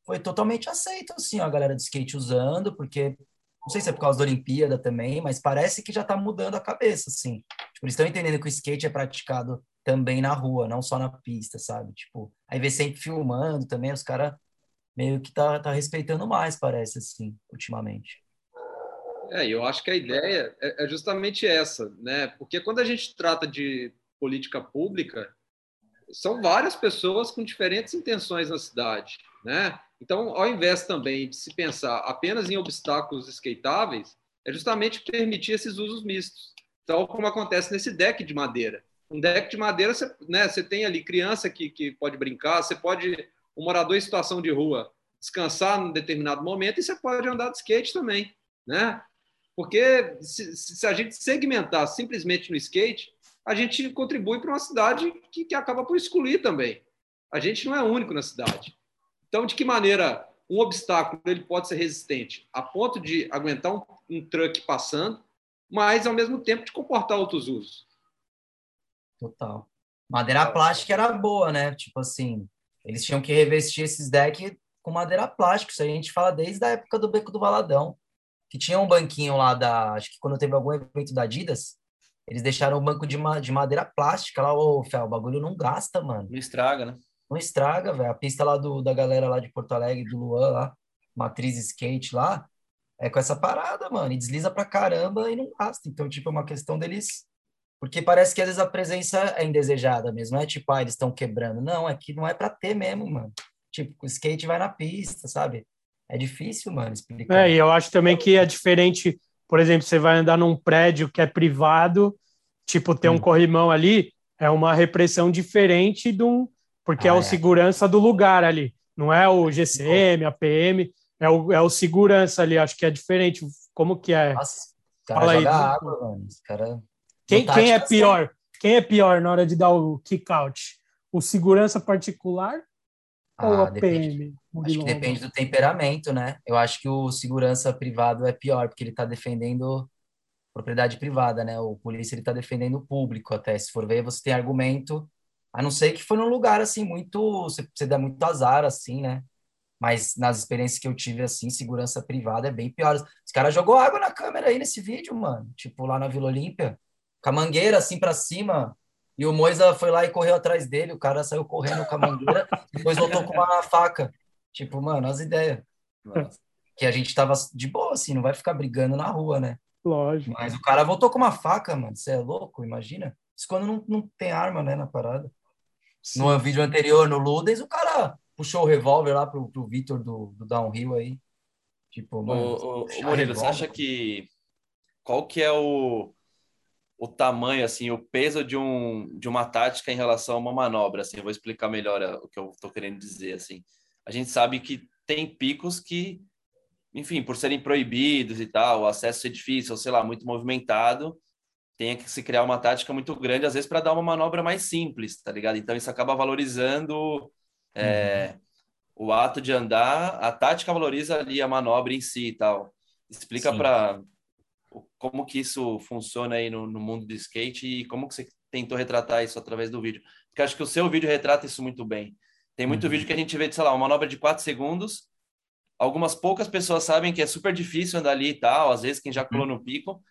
foi totalmente aceito, assim, a galera de skate usando, porque não sei se é por causa da Olimpíada também, mas parece que já tá mudando a cabeça, assim. Tipo, eles estão entendendo que o skate é praticado também na rua, não só na pista, sabe? Tipo, aí vê sempre filmando também, os caras meio que tá, tá respeitando mais, parece, assim, ultimamente. É, eu acho que a ideia é é justamente essa, né? Porque quando a gente trata de política pública, são várias pessoas com diferentes intenções na cidade, né? Então, ao invés também de se pensar apenas em obstáculos skateáveis, é justamente permitir esses usos mistos. Então, como acontece nesse deck de madeira. Um deck de madeira, você, né, você tem ali criança que, que pode brincar, você pode, um morador em situação de rua, descansar num determinado momento e você pode andar de skate também, né? Porque se, se a gente segmentar simplesmente no skate, a gente contribui para uma cidade que, que acaba por excluir também. A gente não é único na cidade. Então, de que maneira um obstáculo ele pode ser resistente a ponto de aguentar um, um truck passando, mas ao mesmo tempo de comportar outros usos? Total. Madeira plástica era boa, né? Tipo assim, eles tinham que revestir esses decks com madeira plástica. Isso a gente fala desde a época do Beco do Valadão. Que tinha um banquinho lá da. Acho que quando teve algum evento da Adidas, eles deixaram um banco de, ma de madeira plástica lá. Ô, Fel, o bagulho não gasta, mano. Não estraga, né? Não estraga, velho. A pista lá do, da galera lá de Porto Alegre, do Luan lá, Matriz Skate lá, é com essa parada, mano. E desliza pra caramba e não gasta. Então, tipo, é uma questão deles. Porque parece que às vezes a presença é indesejada mesmo. Não é tipo, ah, eles estão quebrando. Não, é que não é pra ter mesmo, mano. Tipo, o skate vai na pista, sabe? É difícil, mano, explicar. É, e eu acho também que é diferente. Por exemplo, você vai andar num prédio que é privado, tipo, ter um corrimão ali, é uma repressão diferente de um. Porque é Ah, o é. segurança do lugar ali. Não é o GCM, a PM, é o, é o segurança ali. Acho que é diferente. Como que é? Nossa, os caras Fala aí, água, mano. Os caras. Quem, quem é tática, pior? Quem é pior na hora de dar o kick-out? O segurança particular ou Ah, a depende. PM? Acho que depende do temperamento, né? Eu acho que o segurança privado é pior, porque ele está defendendo propriedade privada, né? O polícia ele está defendendo o público até. Se for ver, você tem argumento, a não ser que foi num lugar assim muito, você, você dá muito azar assim, né? Mas nas experiências que eu tive assim, segurança privada é bem pior. Os caras jogou água na câmera aí nesse vídeo, mano. Tipo lá na Vila Olímpia, com a mangueira assim para cima. E o Moisa foi lá e correu atrás dele. O cara saiu correndo com a mangueira, (laughs) depois voltou com uma faca. Tipo, mano, as ideias. Nossa. Que a gente tava de boa, assim, não vai ficar brigando na rua, né? Lógico. Mas o cara voltou com uma faca, mano. Você é louco? Imagina. Isso quando não, não tem arma, né, na parada. No vídeo anterior, no Ludens, o cara puxou o revólver lá pro, pro Vitor do, do Downhill aí. Tipo, mano. Ô, ô, Murilo, você acha que qual que é o, o tamanho, assim, o peso de, um, de uma tática em relação a uma manobra? Assim, eu vou explicar melhor a- o que eu estou querendo dizer. Assim, a gente sabe que tem picos que, enfim, por serem proibidos e tal, o acesso ser difícil, ou sei lá, muito movimentado, tem que se criar uma tática muito grande, às vezes, para dar uma manobra mais simples, tá ligado? Então isso acaba valorizando é, o ato de andar, a tática valoriza ali a manobra em si e tal. Explica para como que isso funciona aí no, no mundo do skate e como que você tentou retratar isso através do vídeo. Porque acho que o seu vídeo retrata isso muito bem. Tem muito Uhum. vídeo que a gente vê, de, sei lá, uma manobra de 4 segundos, algumas poucas pessoas sabem que é super difícil andar ali e tal, às vezes quem já colou no pico,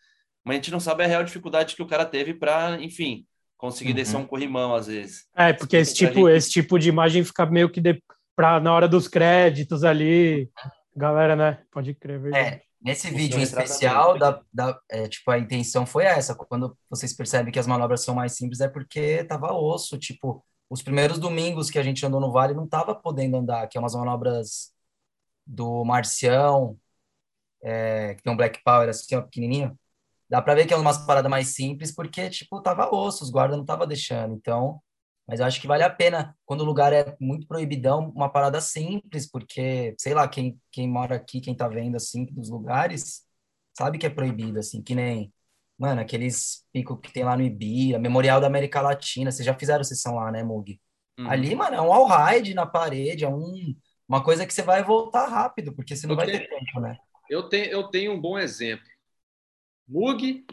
mas a gente não sabe a real dificuldade que o cara teve para, enfim, conseguir Uhum. descer um corrimão às vezes. É, porque esse tipo, gente- esse tipo de imagem fica meio que de, pra, na hora dos créditos ali. Galera, né? Pode crer, é verdade. É, nesse O vídeo em especial, bem. da, da, é, tipo, a intenção foi essa. Quando vocês percebem que as manobras são mais simples, é porque tava osso. Tipo, os primeiros domingos que a gente andou no Vale não tava podendo andar, que é umas manobras do Marcião, é, que tem um Black Power assim, ó, pequenininho. Dá pra ver que é umas paradas mais simples, porque, tipo, tava osso, os guardas não tava deixando. Então, mas eu acho que vale a pena, quando o lugar é muito proibidão, uma parada simples, porque, sei lá, quem, quem mora aqui, quem tá vendo, assim, dos lugares, sabe que é proibido, assim, que nem, mano, aqueles picos que tem lá no Ibira, Memorial da América Latina, vocês já fizeram sessão lá, né, Mug? Uhum. Ali, mano, é um all-ride na parede, é um, uma coisa que você vai voltar rápido, porque você não Eu vai tenho- ter tempo, né? Eu tenho, eu tenho um bom exemplo. Mug,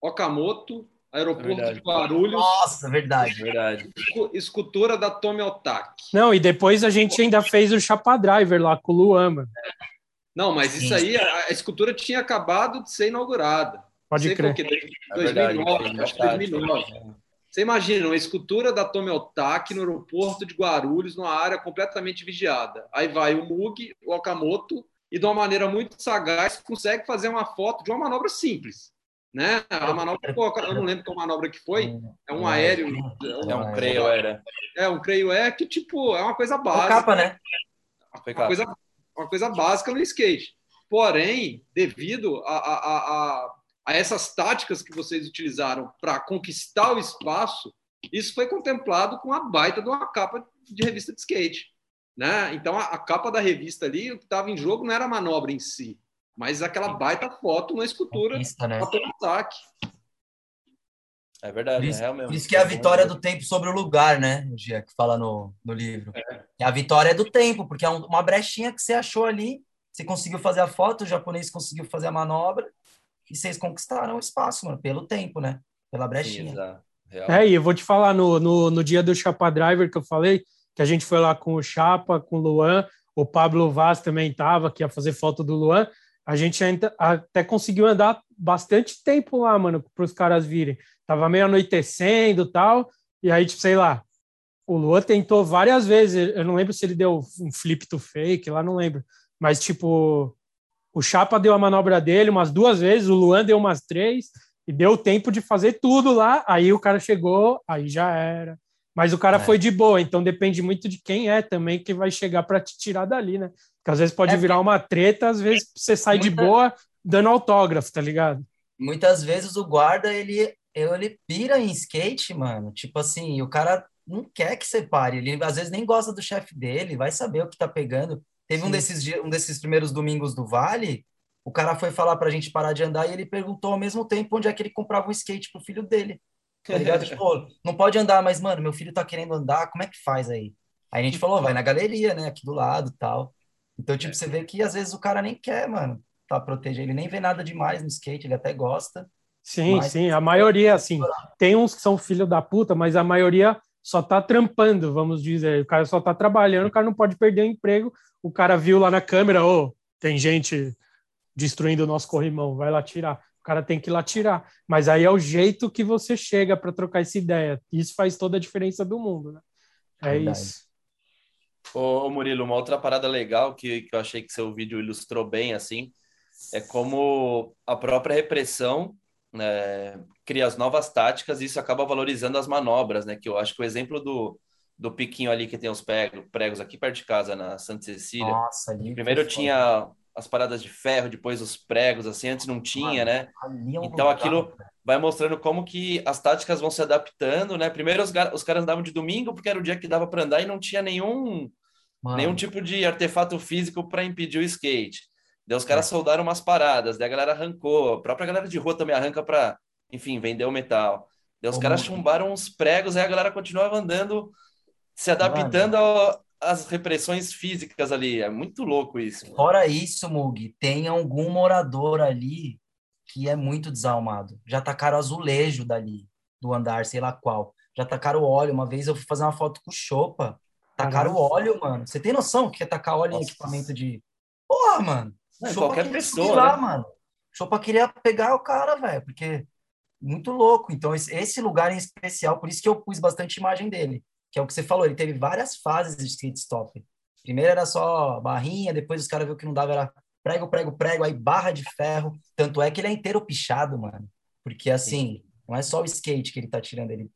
Okamoto, Aeroporto Verdade. de Guarulhos, Nossa, verdade. Verdade. escu- escultura da Tomi Otaki. Não, e depois a gente ainda fez o Chapa Driver lá com o Luan, mano. Não, mas isso aí, a, a escultura tinha acabado de ser inaugurada. Pode Sei crer. quê? É verdade, 2009, fez acho que metade. 2009. Você imagina, uma escultura da Tomi Otaki no aeroporto de Guarulhos, numa área completamente vigiada. Aí vai o Mug, o Okamoto, e de uma maneira muito sagaz consegue fazer uma foto de uma manobra simples. Né? A manobra, pô, eu não lembro qual manobra que foi. É um aéreo. É um creio, era. É um creio é que, tipo, é uma coisa É básica. capa, né? Foi Uma coisa, uma coisa básica no skate. porém, devido a, a, a, a essas táticas que vocês utilizaram para conquistar o espaço, isso foi contemplado com a baita de uma capa de revista de skate. Né? Então, a, a capa da revista ali, o que estava em jogo não era a manobra em si, mas aquela baita foto, uma escultura Conquista, né? ataque. É verdade, Por é isso, real mesmo. por isso que é a vitória do tempo sobre o lugar, né? O Gia, que fala no, no livro. É. A vitória é do tempo, porque é um- uma brechinha que você achou ali, você conseguiu fazer a foto, o japonês conseguiu fazer a manobra, e vocês conquistaram o espaço, mano, pelo tempo, né? Pela brechinha. exato. É, e eu vou te falar, no, no, no dia do Chapa Driver que eu falei, que a gente foi lá com o Chapa, com o Luan, o Pablo Vaz também estava, que ia fazer foto do Luan, a gente ainda, até conseguiu andar bastante tempo lá, mano, para os caras virem. Tava meio anoitecendo e tal, e aí, tipo, sei lá, o Luan tentou várias vezes, eu não lembro se ele deu um flip to fake, lá não lembro, mas tipo, o Chapa deu a manobra dele umas duas vezes, o Luan deu umas três, e deu tempo de fazer tudo lá, aí o cara chegou, aí já era. Mas o cara É. foi de boa, então depende muito de quem é também que vai chegar para te tirar dali, né? Porque às vezes pode É, virar uma treta, às vezes você sai de Muita- boa dando autógrafo, tá ligado? Muitas vezes o guarda, ele, ele pira em skate, mano. Tipo assim, o cara não quer que você pare. Ele às vezes nem gosta do chefe dele, vai saber o que tá pegando. Teve um desses, dias- um desses primeiros domingos do Vale, o cara foi falar pra gente parar de andar e ele perguntou ao mesmo tempo onde é que ele comprava um skate pro filho dele. (laughs) Tá ligado? tipo, não pode andar, mas, mano, meu filho tá querendo andar, como é que faz aí? Aí a gente falou, vai na galeria, né, aqui do lado e tal. Então, tipo, você vê que às vezes o cara nem quer, mano, tá proteger. Ele nem vê nada demais no skate, ele até gosta. Sim, Mas- sim, a maioria, assim, tem uns que são filho da puta, mas a maioria só tá trampando, vamos dizer. O cara só tá trabalhando, o cara não pode perder o emprego. O cara viu lá na câmera, ô, tem gente destruindo o nosso corrimão, vai lá tirar. O cara tem que ir lá tirar. Mas aí é o jeito que você chega para trocar essa ideia. Isso faz toda a diferença do mundo, né? É Verdade. isso. Ô, Murilo, uma outra parada legal que, que eu achei que seu vídeo ilustrou bem, assim, é como a própria repressão né, cria as novas táticas e isso acaba valorizando as manobras, né? Que eu acho que o exemplo do, do piquinho ali que tem os pregos, pregos aqui perto de casa, na Santa Cecília. Nossa, ali Primeiro tinha as paradas de ferro, depois os pregos, assim, antes não tinha, né? É Então aquilo vai mostrando como que as táticas vão se adaptando, né? Primeiro os, os caras andavam de domingo porque era o dia que dava para andar e não tinha nenhum Mano, nenhum tipo de artefato físico para impedir o skate. Daí os caras É. soldaram umas paradas, daí a galera arrancou, a própria galera de rua também arranca para, enfim, vender o metal. Daí os caras chumbaram uns pregos, aí a galera continuava andando, se adaptando ao- às repressões físicas ali. É muito louco isso. mano. Fora isso, Mug, tem algum morador ali que é muito desalmado. Já tacaram azulejo dali, do andar, sei lá qual. Já tacaram óleo. Uma vez eu fui fazer uma foto com o Chopa. Tacaram Caralho. óleo, mano. Você tem noção que é tacar óleo em Nossa. equipamento de. Porra, mano. Não, Chopa qualquer pessoa, lá, né? mano. Chopa queria pegar o cara, velho, porque muito louco. Então, esse, esse lugar em especial, por isso que eu pus bastante imagem dele, que é o que você falou, ele teve várias fases de skate stop. Primeiro era só barrinha, depois os caras viram que não dava, era prego, prego, prego, aí barra de ferro. Tanto é que ele é inteiro pichado, mano. Porque assim, não é só o skate que ele tá tirando, ele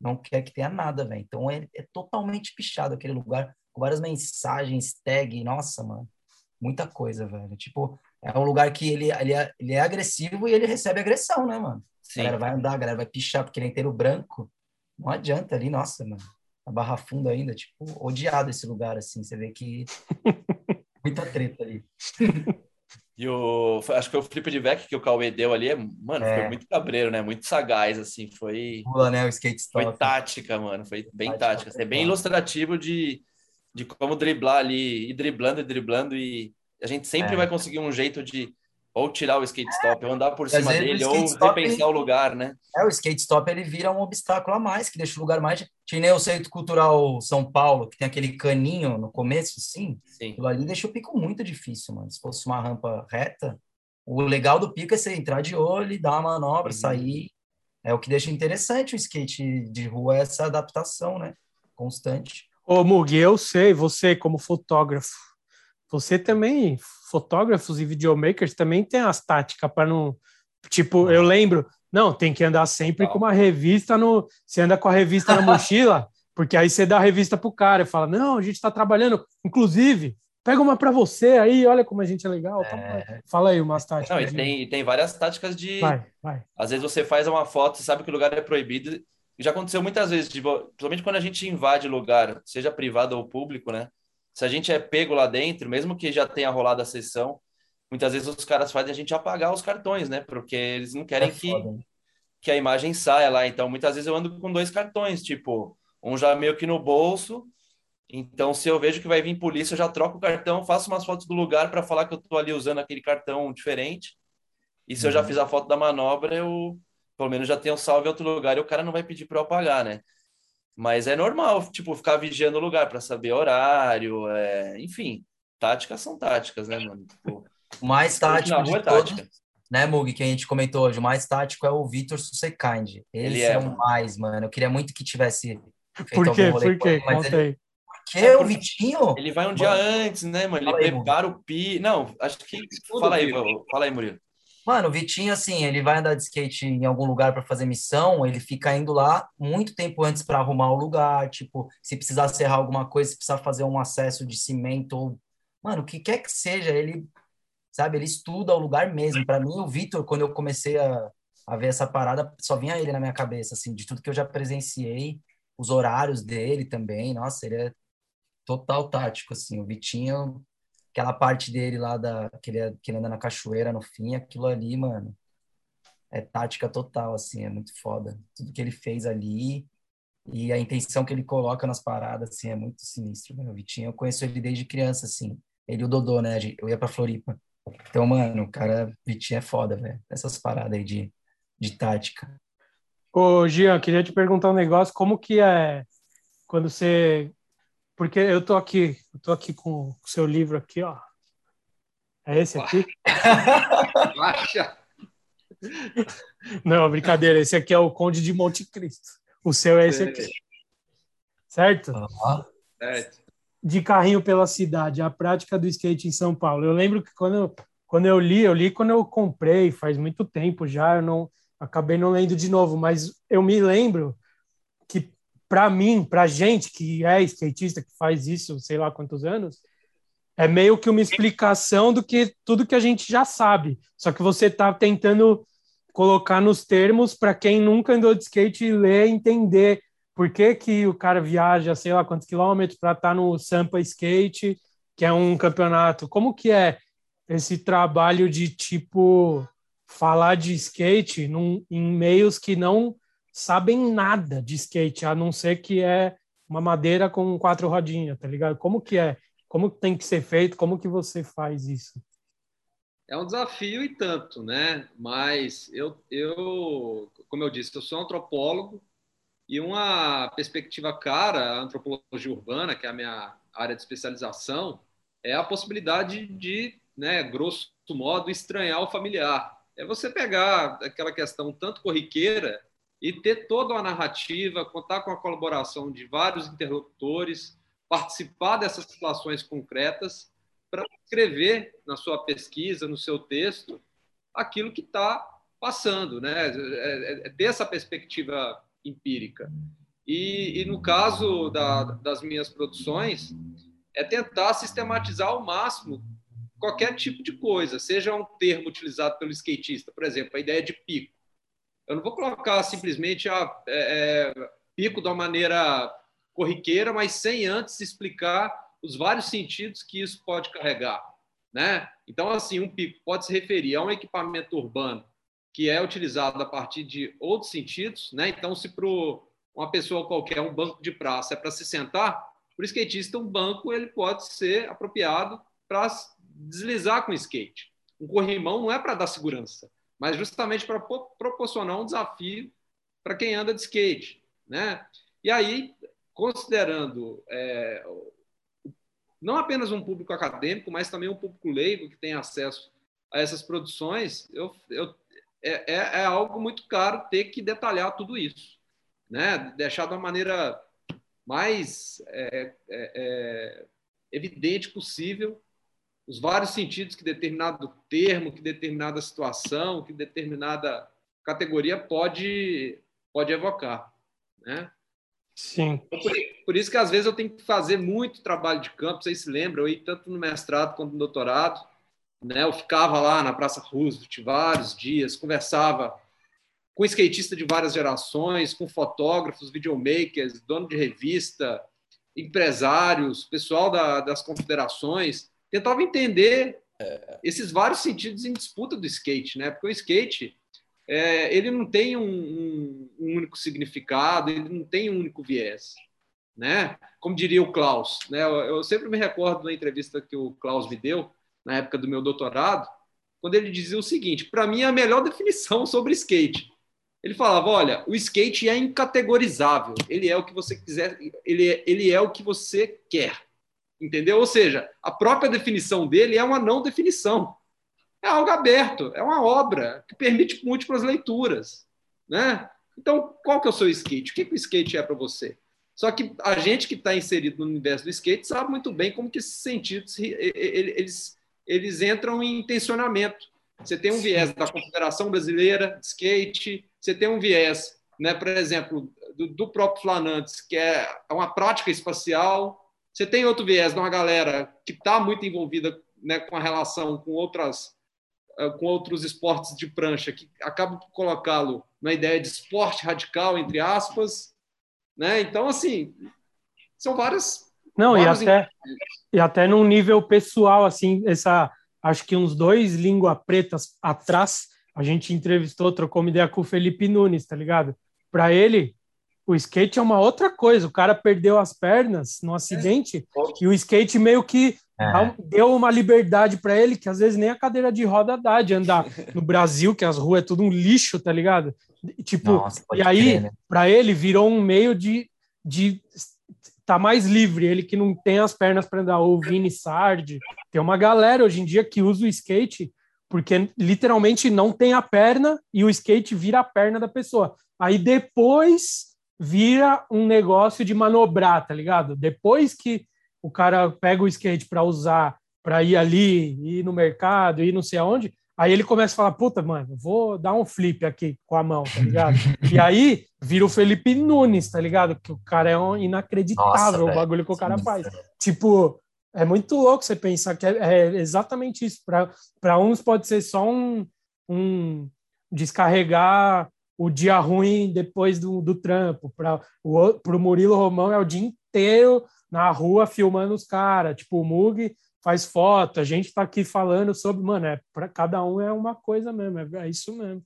não quer que tenha nada, velho. Então é, é totalmente pichado aquele lugar, com várias mensagens, tag, nossa, mano. Muita coisa, velho. Tipo, é um lugar que ele, ele, é, ele é agressivo e ele recebe agressão, né, mano? A Sim. galera vai andar, a galera vai pichar porque ele é inteiro branco. Não adianta ali, nossa, mano. A Barra Funda ainda, tipo, odiado esse lugar, assim. Você vê que (laughs) muita treta ali. E o, foi- acho que foi o flip de Vec que o Cauê deu ali, mano, É. foi muito cabreiro, né? Muito sagaz, assim, foi... Pula, né, o skate Foi stop. tática, mano. Foi bem Tática tática. assim, É bem ilustrativo de, de como driblar ali, ir driblando e driblando. E a gente sempre É. vai conseguir um jeito de ou tirar o skate stop, ou andar por às cima dele, ou repensar o lugar, né? É, o skate stop ele vira um obstáculo a mais, que deixa o lugar mais. Nem o Centro Cultural São Paulo, que tem aquele caninho no começo, sim. Sim. Aquilo ali deixa o pico muito difícil, mano. Se fosse uma rampa reta, o legal do pico é você entrar de olho, e dar uma manobra, Uhum. sair. É o que deixa interessante o skate de rua, é essa adaptação, né? Constante. Ô, Mug, eu sei, você como fotógrafo, você também, fotógrafos e videomakers também tem as táticas para não. Tipo, eu lembro, não, tem que andar sempre com uma revista no. Você anda com a revista na mochila, (laughs) porque aí você dá a revista pro cara e fala: não, a gente está trabalhando. Inclusive, pega uma para você aí, olha como a gente é legal. É. Fala aí umas táticas. Não, e tem, tem várias táticas de. Vai, vai. Às vezes você faz uma foto, você sabe que o lugar é proibido. Já aconteceu muitas vezes, tipo, principalmente quando a gente invade lugar, seja privado ou público, né? Se a gente é pego lá dentro, mesmo que já tenha rolado a sessão, muitas vezes os caras fazem a gente apagar os cartões, né? Porque eles não querem é que, que a imagem saia lá. Então, muitas vezes eu ando com dois cartões, tipo, um já meio que no bolso. Então, se eu vejo que vai vir polícia, eu já troco o cartão, faço umas fotos do lugar para falar que eu tô ali usando aquele cartão diferente. E se uhum. eu já uhum. fiz a foto da manobra, eu pelo menos já tenho salvo em outro lugar e o cara não vai pedir para eu apagar, né? Mas é normal, tipo, ficar vigiando o lugar para saber horário, é... enfim, táticas são táticas, né, mano? Tipo, o mais tático de é todos, né, Mug, que a gente comentou hoje, o mais tático é o Vitor Susekind. Ele é, é o mais, mano. Eu queria muito que tivesse feito Por quê? Por quê? Ele... Porque é o Vitinho? Ele vai um dia antes, né, mano? Ele prepara o pi. Não, acho que. Fala aí, fala aí, Murilo. Mano, o Vitinho, assim, ele vai andar de skate em algum lugar para fazer missão, ele fica indo lá muito tempo antes para arrumar o lugar, tipo, se precisar serrar alguma coisa, se precisar fazer um acesso de cimento ou. Mano, o que quer que seja, ele sabe? Ele estuda o lugar mesmo. Para mim, o Vitor, quando eu comecei a, a ver essa parada, só vinha ele na minha cabeça, assim, de tudo que eu já presenciei, os horários dele também. Nossa, ele é total tático, assim. O Vitinho, aquela parte dele lá da que ele, que ele anda na cachoeira no fim, aquilo ali, mano, é tática total, assim, é muito foda. Tudo que ele fez ali e a intenção que ele coloca nas paradas, assim, é muito sinistro. Né? O Vitinho, eu conheço ele desde criança, assim. Ele e o Dodô, né? Eu ia pra Floripa. Então, mano, o cara, Vitinho é foda, velho. Essas paradas aí de, de tática. Ô, Gian, queria te perguntar um negócio. Como que é quando você... Porque eu tô aqui, eu tô aqui com o seu livro aqui, ó. É esse aqui? (laughs) Não, brincadeira. Esse aqui é o Conde de Monte Cristo. O seu é esse aqui. Certo? Uhum. Certo de carrinho pela cidade, a prática do skate em São Paulo. Eu lembro que quando eu, quando eu li, eu li quando eu comprei, faz muito tempo já, eu não acabei não lendo de novo, mas eu me lembro para mim, para gente que é skatista, que faz isso, sei lá quantos anos, é meio que uma explicação do que tudo que a gente já sabe. Só que você está tentando colocar nos termos para quem nunca andou de skate ler, entender por que, que o cara viaja, sei lá quantos quilômetros para estar tá no Sampa Skate, que é um campeonato. Como que é esse trabalho de, tipo, falar de skate num, em meios que não sabem nada de skate, a não ser que é uma madeira com quatro rodinhas, tá ligado? Como que é? Como tem que ser feito? Como que você faz isso? É um desafio e tanto, né? Mas eu, eu como eu disse, eu sou antropólogo, e uma perspectiva cara, a antropologia urbana, que é a minha área de especialização, é a possibilidade de, né, grosso modo, estranhar o familiar. É você pegar aquela questão tanto corriqueira e ter toda uma narrativa, contar com a colaboração de vários interlocutores, participar dessas situações concretas para escrever na sua pesquisa, no seu texto, aquilo que está passando, né? É, é, é ter essa perspectiva empírica. E, e no caso da, das minhas produções, é tentar sistematizar ao máximo qualquer tipo de coisa, seja um termo utilizado pelo skatista, por exemplo, a ideia de pico. Eu não vou colocar simplesmente a ah, é, é, pico de uma maneira corriqueira, mas sem antes explicar os vários sentidos que isso pode carregar. Né? Então, assim, um pico pode se referir a um equipamento urbano que é utilizado a partir de outros sentidos, né? Então, se para uma pessoa qualquer um banco de praça é para se sentar, para o skatista um banco ele pode ser apropriado para deslizar com skate. Um corrimão não é para dar segurança, mas justamente para proporcionar um desafio para quem anda de skate, né? E aí, considerando é, não apenas um público acadêmico, mas também um público leigo que tem acesso a essas produções, eu, eu é, é, é, algo muito caro ter que detalhar tudo isso, né? Deixar de uma maneira mais é, é, é, evidente possível os vários sentidos que determinado termo, que determinada situação, que determinada categoria pode pode evocar, né? Sim. Então, por, por, isso que às vezes eu tenho que fazer muito trabalho de campo, vocês se lembram, eu ia tanto no mestrado quanto no doutorado, né? Eu ficava lá na Praça Roosevelt vários dias, conversava com skatista de várias gerações, com fotógrafos, videomakers, dono de revista, empresários, pessoal da, das confederações, tentava entender é, esses vários sentidos em disputa do skate, né? Porque o skate é, ele não tem um, um, um, único significado, ele não tem um único viés, né? Como diria o Klaus, né? Eu, eu sempre me recordo da entrevista que o Klaus me deu na época do meu doutorado, quando ele dizia o seguinte: para mim é a melhor (laughs) definição sobre skate ele falava: olha, o skate é incategorizável, ele é o que você quiser, ele é, ele é o que você quer. Entendeu? Ou seja, a própria definição dele é uma não definição. É algo aberto, é uma obra que permite múltiplas leituras. Né? Então, qual que é o seu skate? O que, que o skate é para você? Só que a gente que está inserido no universo do skate sabe muito bem como que esses sentidos eles, eles entram em tensionamento. Você tem um viés da Confederação Brasileira de Skate, você tem um viés, né, por exemplo, do, do próprio Flanantes, que é uma prática espacial. Você tem outro viés de uma galera que está muito envolvida né, com a relação com outras eh, com outros esportes de prancha, que acaba por colocá-lo na ideia de esporte radical, entre aspas. Né? Então, assim, são várias. Não, e até, e até num nível pessoal, assim, essa acho que uns dois língua pretas atrás, a gente entrevistou, trocou uma ideia com o Felipe Nunes, tá ligado? Para ele, o skate é uma outra coisa. O cara perdeu as pernas no acidente é. e o skate meio que é. deu uma liberdade para ele que às vezes nem a cadeira de roda dá de andar (laughs) no Brasil, que as ruas é tudo um lixo, tá ligado? Tipo, Nossa, e aí, né? para ele virou um meio de, de tá mais livre, ele que não tem as pernas para andar, ou o Vini Sardi. Tem uma galera hoje em dia que usa o skate porque literalmente não tem a perna e o skate vira a perna da pessoa. Aí depois vira um negócio de manobrar, tá ligado? Depois que o cara pega o skate para usar, para ir ali, ir no mercado, ir não sei aonde, Aí ele começa a falar, puta, mano, vou dar um flip aqui com a mão, tá ligado? (laughs) e aí vira o Felipe Nunes, tá ligado? Que o cara é um inacreditável Nossa, o bagulho que o cara faz. Tipo, é muito louco você pensar que é, é exatamente isso. Para uns pode ser só um, um descarregar o dia ruim depois do, do trampo. Para o Murilo Romão é o dia inteiro na rua filmando os caras. Tipo, o Mug faz foto, a gente está aqui falando sobre, mano, é para cada um é uma coisa mesmo, é, é, isso mesmo.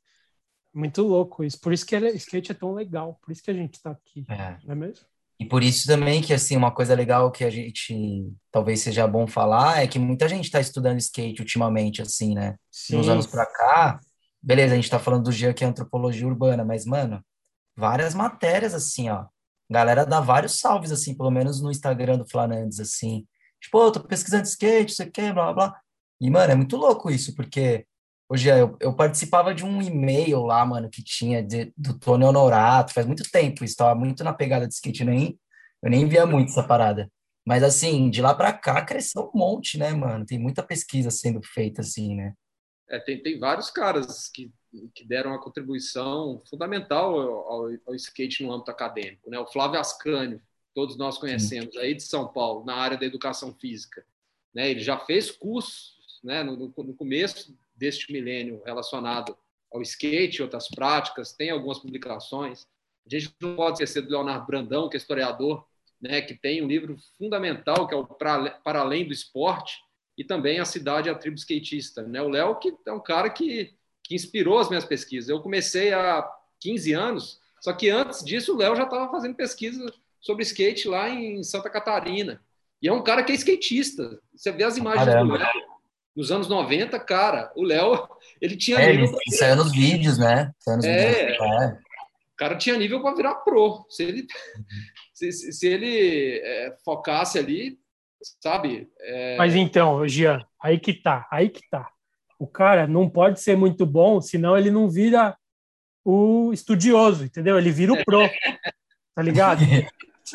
Muito louco isso. Por isso que ele, skate é tão legal, por isso que a gente está aqui, é. não é mesmo? E por isso também que, assim, uma coisa legal que a gente talvez seja bom falar é que muita gente está estudando skate ultimamente, assim, né? Sim. Uns anos para cá, beleza, a gente está falando do dia que é antropologia urbana, mas, mano, várias matérias, assim, ó. Galera dá vários salves, assim, pelo menos no Instagram do Flanandes, assim. Tipo, oh, tô pesquisando skate, você quer, blá, blá, blá. E, mano, é muito louco isso, porque hoje eu, eu participava de um e-mail lá, mano, que tinha de, do Tony Honorato, faz muito tempo isso, tava muito na pegada de skate, nem, eu nem via muito essa parada. Mas, assim, de lá para cá cresceu um monte, né, mano? Tem muita pesquisa sendo feita, assim, né? É, tem, tem vários caras que, que deram uma contribuição fundamental ao, ao, skate no âmbito acadêmico, né? O Flávio Ascânio, todos nós conhecemos, aí de São Paulo, na área da educação física. Né? Ele já fez cursos né, no, no começo deste milênio relacionado ao skate e outras práticas, tem algumas publicações. A gente não pode esquecer do Leonardo Brandão, que é historiador, né, que tem um livro fundamental, que é o Para Além do Esporte, e também A Cidade a Tribo Skatista. Né? O Léo que é um cara que, que inspirou as minhas pesquisas. Eu comecei há 15 anos, só que antes disso o Léo já estava fazendo pesquisa sobre skate lá em Santa Catarina. E é um cara que é skatista. Você vê as imagens Caramba. do Léo nos anos 90, cara, o Léo, (laughs) ele tinha é, nível. Ele saiu nos vídeos, né? Nos é, vídeos. é. O cara tinha nível para virar pro. Se ele, (laughs) se, se, ele é, focasse ali, sabe? É... Mas então, Gian, aí que tá, aí que tá. O cara não pode ser muito bom, senão ele não vira o estudioso, entendeu? Ele vira o pro, (laughs) tá ligado?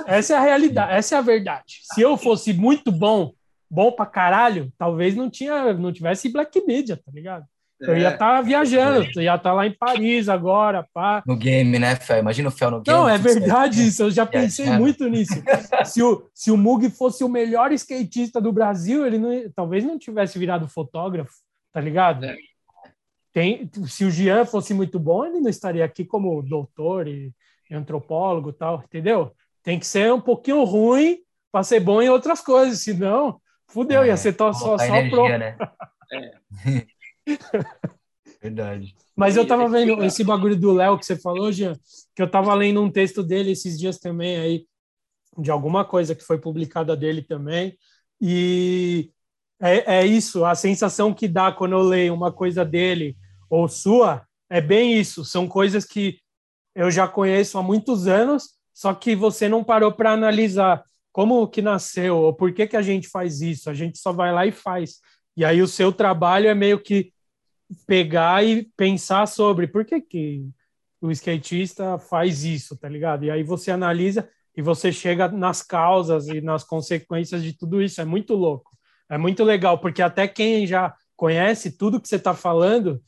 Essa é a realidade, essa é a verdade. Se eu fosse muito bom, bom pra caralho, talvez não tinha, não tivesse Black Media, tá ligado? Eu ia estar tá viajando, eu ia estar tá lá em Paris agora, pá. No game, né, Fel? Imagina o Fel no game. Não, é verdade certo. isso, eu já pensei é, muito nisso. se, o, se o Mug fosse o melhor skatista do Brasil, ele não, talvez não tivesse virado fotógrafo, tá ligado? É. Tem, se o Jean fosse muito bom, ele não estaria aqui como doutor e, e antropólogo tal, entendeu? Tem que ser um pouquinho ruim para ser bom em outras coisas, senão, fudeu, é, ia ser só, só, só pro. Né? (laughs) É. (laughs) Verdade. Mas eu tava vendo esse bagulho do Léo que você falou, Jean, que eu tava lendo um texto dele esses dias também aí, de alguma coisa que foi publicada dele também, e é, é isso, a sensação que dá quando eu leio uma coisa dele ou sua, é bem isso, são coisas que eu já conheço há muitos anos, só que você não parou para analisar como que nasceu, ou por que, que a gente faz isso, a gente só vai lá e faz. E aí o seu trabalho é meio que pegar e pensar sobre por que, que o skatista faz isso, tá ligado? E aí você analisa e você chega nas causas e nas consequências de tudo isso. É muito louco. É muito legal, porque até quem já conhece tudo que você está falando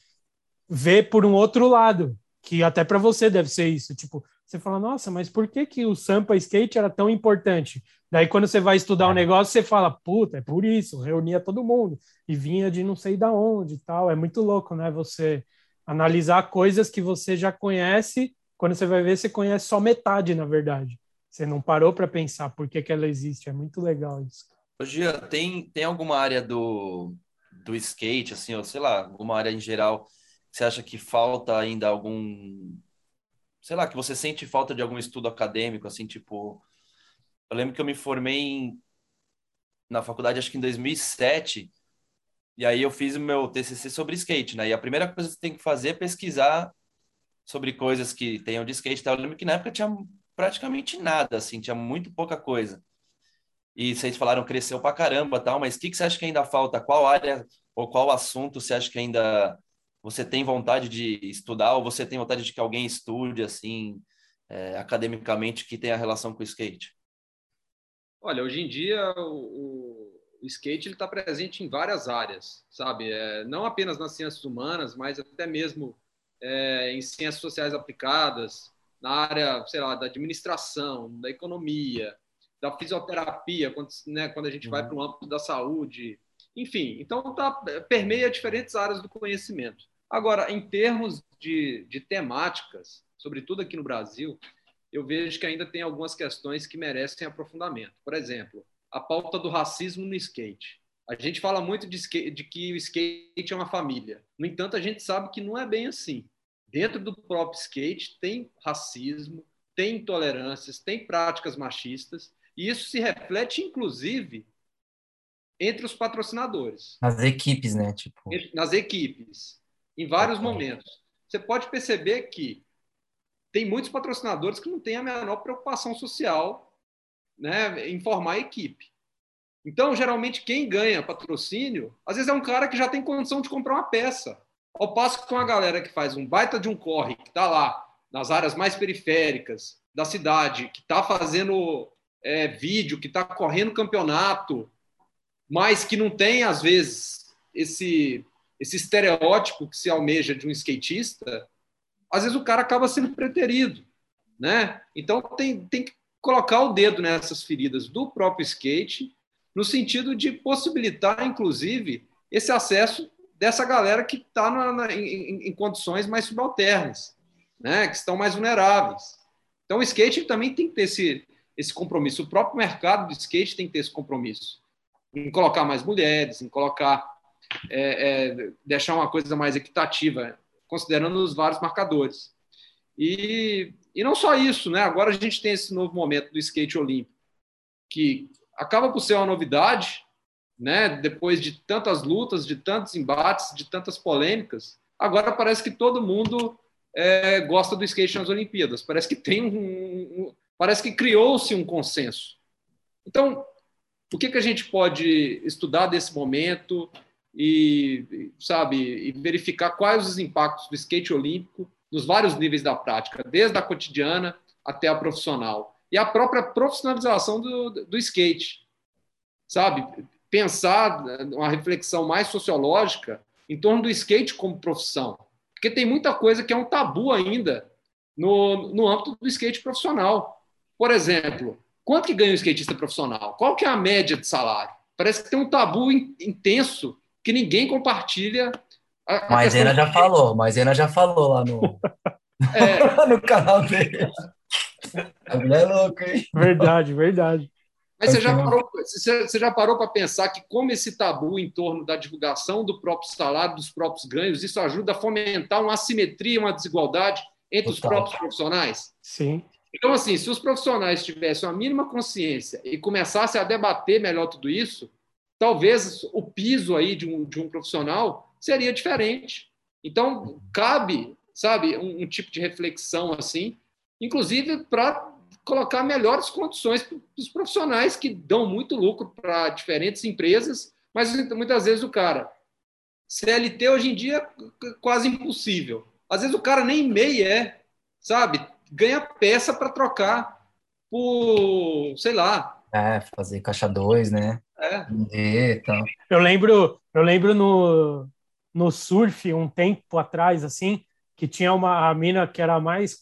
vê por um outro lado, que até para você deve ser isso. Tipo, você fala, nossa, mas por que, que o Sampa Skate era tão importante? Daí, quando você vai estudar o um negócio, você fala, puta, é por isso, reunia todo mundo e vinha de não sei da onde e tal. É muito louco, né? Você analisar coisas que você já conhece, quando você vai ver, você conhece só metade, na verdade. Você não parou para pensar por que, que ela existe. É muito legal isso. Gia, tem, tem alguma área do, do skate, assim, ou sei lá, alguma área em geral, que você acha que falta ainda algum sei lá, que você sente falta de algum estudo acadêmico, assim, tipo. Eu lembro que eu me formei em, na faculdade, acho que em 2007, e aí eu fiz o meu TCC sobre skate, né? E a primeira coisa que você tem que fazer é pesquisar sobre coisas que tenham de skate. Tá? Eu lembro que na época tinha praticamente nada, assim, tinha muito pouca coisa. E vocês falaram cresceu pra caramba, tal, mas o que, que você acha que ainda falta? Qual área ou qual assunto você acha que ainda você tem vontade de estudar ou você tem vontade de que alguém estude assim é, academicamente que tenha relação com o skate? Olha, hoje em dia o, o skate está presente em várias áreas, sabe? É, não apenas nas ciências humanas, mas até mesmo é, em ciências sociais aplicadas, na área, sei lá, da administração, da economia, da fisioterapia, quando, né, quando a gente uhum. vai para o âmbito da saúde, enfim. Então, tá, permeia diferentes áreas do conhecimento. Agora, em termos de, de temáticas, sobretudo aqui no Brasil, eu vejo que ainda tem algumas questões que merecem aprofundamento. Por exemplo, a pauta do racismo no skate. A gente fala muito de, skate, de, que o skate é uma família. No entanto, a gente sabe que não é bem assim. Dentro do próprio skate tem racismo, tem intolerâncias, tem práticas machistas, e isso se reflete, inclusive, entre os patrocinadores. Nas equipes, né? Tipo... Nas equipes em vários momentos. Você pode perceber que tem muitos patrocinadores que não têm a menor preocupação social né, em formar a equipe. Então, geralmente, quem ganha patrocínio, às vezes é um cara que já tem condição de comprar uma peça. Ao passo que com a galera que faz um baita de um corre, que está lá nas áreas mais periféricas da cidade, que está fazendo é, vídeo, que está correndo campeonato, mas que não tem, às vezes, esse esse estereótipo que se almeja de um skatista, às vezes o cara acaba sendo preterido, né? Então tem, tem que colocar o dedo nessas feridas do próprio skate, no sentido de possibilitar, inclusive, esse acesso dessa galera que está em, em, condições mais subalternas, né? Que estão mais vulneráveis. Então o skate também tem que ter esse, esse compromisso. O próprio mercado do skate tem que ter esse compromisso em colocar mais mulheres, em colocar é, é, deixar uma coisa mais equitativa, considerando os vários marcadores. E, e não só isso, né? Agora a gente tem esse novo momento do skate olímpico, que acaba por ser uma novidade, né? Depois de tantas lutas, de tantos embates, de tantas polêmicas, agora parece que todo mundo é, gosta do skate nas Olimpíadas. Parece que tem um, um parece que criou-se um consenso. Então, o que, que a gente pode estudar desse momento? E, sabe, e verificar quais os impactos do skate olímpico nos vários níveis da prática, desde a cotidiana até a profissional. E a própria profissionalização do, do skate, sabe? Pensar uma reflexão mais sociológica em torno do skate como profissão. Porque tem muita coisa que é um tabu ainda no, no âmbito do skate profissional. Por exemplo, quanto que ganha um skatista profissional? Qual que é a média de salário? Parece que tem um tabu intenso que ninguém compartilha. A, a Maisena já falou, Maisena já falou lá no, é. (laughs) no canal dele. A mulher é louca, hein? Verdade, verdade. Mas você já parou, você já parou para pensar que como esse tabu em torno da divulgação do próprio salário, dos próprios ganhos, isso ajuda a fomentar uma assimetria, uma desigualdade entre Total. os próprios profissionais? Sim. Então, assim, se os profissionais tivessem uma mínima consciência e começassem a debater melhor tudo isso, talvez o piso aí de um, de um profissional seria diferente. Então, cabe, sabe, um, um tipo de reflexão assim, inclusive para colocar melhores condições para os profissionais que dão muito lucro para diferentes empresas, mas muitas vezes o cara CLT hoje em dia é quase impossível. Às vezes o cara nem MEI é, sabe? Ganha peça para trocar por, sei lá. É, fazer caixa 2, né? É. E, então. Eu lembro, eu lembro no, no surf um tempo atrás assim, que tinha uma a mina que era mais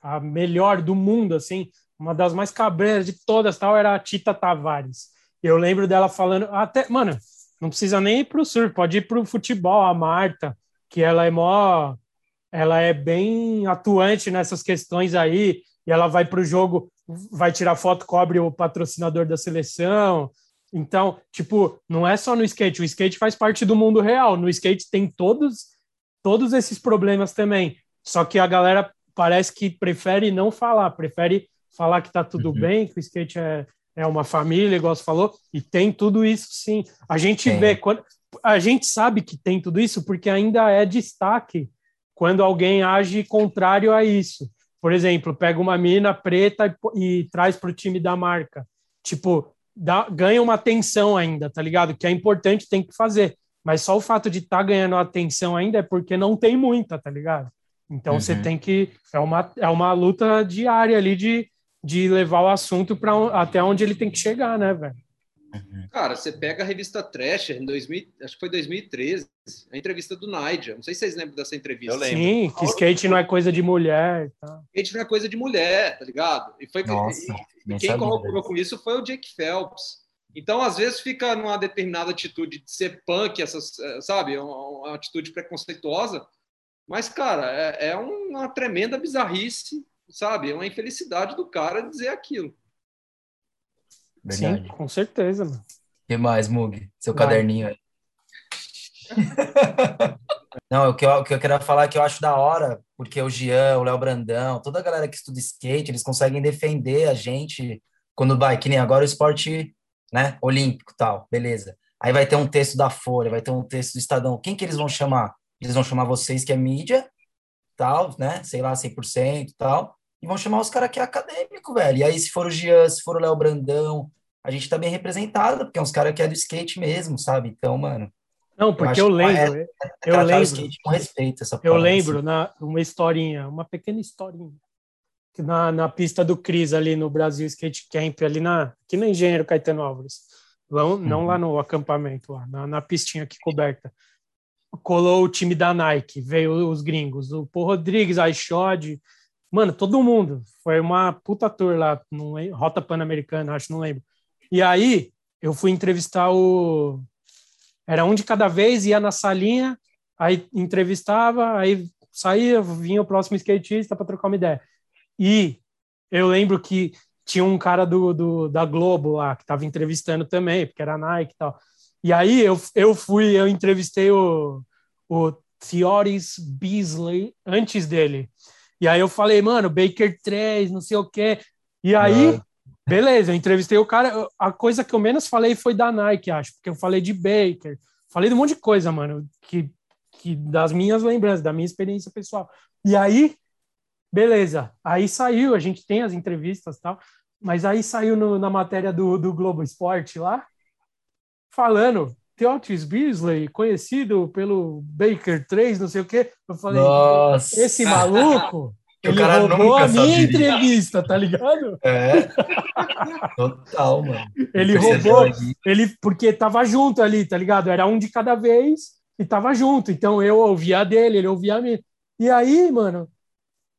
a melhor do mundo assim, uma das mais cabreiras de todas, tal, era a Tita Tavares. Eu lembro dela falando, até, mano, não precisa nem ir pro surf, pode ir pro futebol, a Marta, que ela é mó, ela é bem atuante nessas questões aí, e ela vai pro jogo, vai tirar foto, cobre o patrocinador da seleção. Então, tipo, não é só no skate, o skate faz parte do mundo real. No skate tem todos todos esses problemas também. Só que a galera parece que prefere não falar, prefere falar que está tudo uhum. bem, que o skate é, é uma família, igual você falou, e tem tudo isso sim. A gente vê, quando, a gente sabe que tem tudo isso porque ainda é destaque quando alguém age contrário a isso. Por exemplo, pega uma mina preta e, e traz para o time da marca. Tipo, dá, ganha uma atenção ainda, tá ligado? Que é importante, tem que fazer. Mas só o fato de estar tá ganhando atenção ainda é porque não tem muita, tá ligado? Então uhum. você tem que. É uma, é uma luta diária ali de de levar o assunto para até onde ele tem que chegar, né, velho? Uhum. Cara, você pega a revista Thrasher em 2000, acho que foi 2013, a entrevista do Nigel. Não sei se vocês lembram dessa entrevista. Eu lembro. Sim, que skate não é coisa de mulher. Tá. Skate não é coisa de mulher, tá ligado? E foi Nossa, e, quem corroborou com isso foi o Jake Phelps. Então, às vezes, fica numa determinada atitude de ser punk, essas, eh, sabe, uma, uma atitude preconceituosa. Mas, cara, é, é uma tremenda bizarrice sabe? É uma infelicidade do cara dizer aquilo. Verdade. Sim, com certeza, mano. O que mais, Mug? Seu Vai. caderninho aí. (laughs) Não, o que, eu, o que eu quero falar é que eu acho da hora, porque o Jean, o Léo Brandão, toda a galera que estuda skate, eles conseguem defender a gente quando vai, que nem agora o esporte né, olímpico tal, beleza. Aí vai ter um texto da Folha, vai ter um texto do Estadão. Quem que eles vão chamar? Eles vão chamar vocês que é mídia, tal, né? Sei lá, 100% tal e vão chamar os caras que é acadêmico, velho. E aí, se for o Jean, se for o Léo Brandão, a gente tá bem representado, porque é uns caras que é do skate mesmo, sabe? Então, mano. Não, porque eu, eu lembro. É, é eu lembro. com respeito, essa eu lembro assim. na, uma historinha, uma pequena historinha. Que na, na pista do Cris, ali no Brasil Skate Camp, ali na, aqui no Engenheiro Caetano Álvares. Não, não uhum. lá no acampamento, lá, na, na pistinha aqui coberta. Colou o time da Nike, veio os gringos, o Paul Rodrigues, a Ishod, Mano, todo mundo. Foi uma puta tour lá, Rota Pan-Americana, acho, não lembro. E aí, eu fui entrevistar o. Era um de cada vez, ia na salinha, aí entrevistava, aí saía, vinha o próximo skatista para trocar uma ideia. E eu lembro que tinha um cara do, do da Globo lá, que estava entrevistando também, porque era Nike e tal. E aí eu, eu fui, eu entrevistei o, o Theoris Beasley antes dele. E aí eu falei, mano, Baker 3, não sei o quê. E aí, beleza, eu entrevistei o cara. A coisa que eu menos falei foi da Nike, acho, porque eu falei de Baker, falei de um monte de coisa, mano, que, que das minhas lembranças, da minha experiência pessoal. E aí, beleza, aí saiu, a gente tem as entrevistas e tal, mas aí saiu no, na matéria do, do Globo Esporte lá, falando Theotis Beasley, conhecido pelo Baker 3, não sei o quê. Eu falei, Nossa. esse maluco, ele roubou a minha sabia. entrevista, tá ligado? É. Total, mano. Ele roubou, ele, porque tava junto ali, tá ligado? Era um de cada vez, e tava junto. Então eu ouvia a dele, ele ouvia a minha. E aí, mano,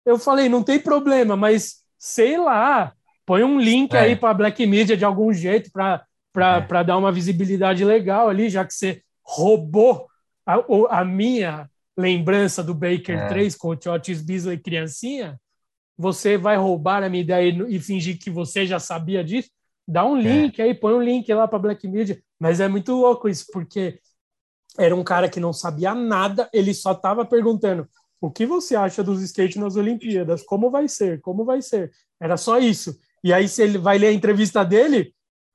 eu falei, não tem problema, mas sei lá, põe um link é. aí para Black Media de algum jeito para é. dar uma visibilidade legal ali, já que você roubou a, a minha lembrança do Baker é. 3 com o Otis Beasley criancinha, você vai roubar a minha ideia e, e fingir que você já sabia disso? Dá um é. link aí, põe um link lá para Black Media. Mas é muito louco isso, porque era um cara que não sabia nada, ele só estava perguntando o que você acha dos skates nas Olimpíadas? Como vai ser? Como vai ser? Era só isso. E aí, se ele vai ler a entrevista dele,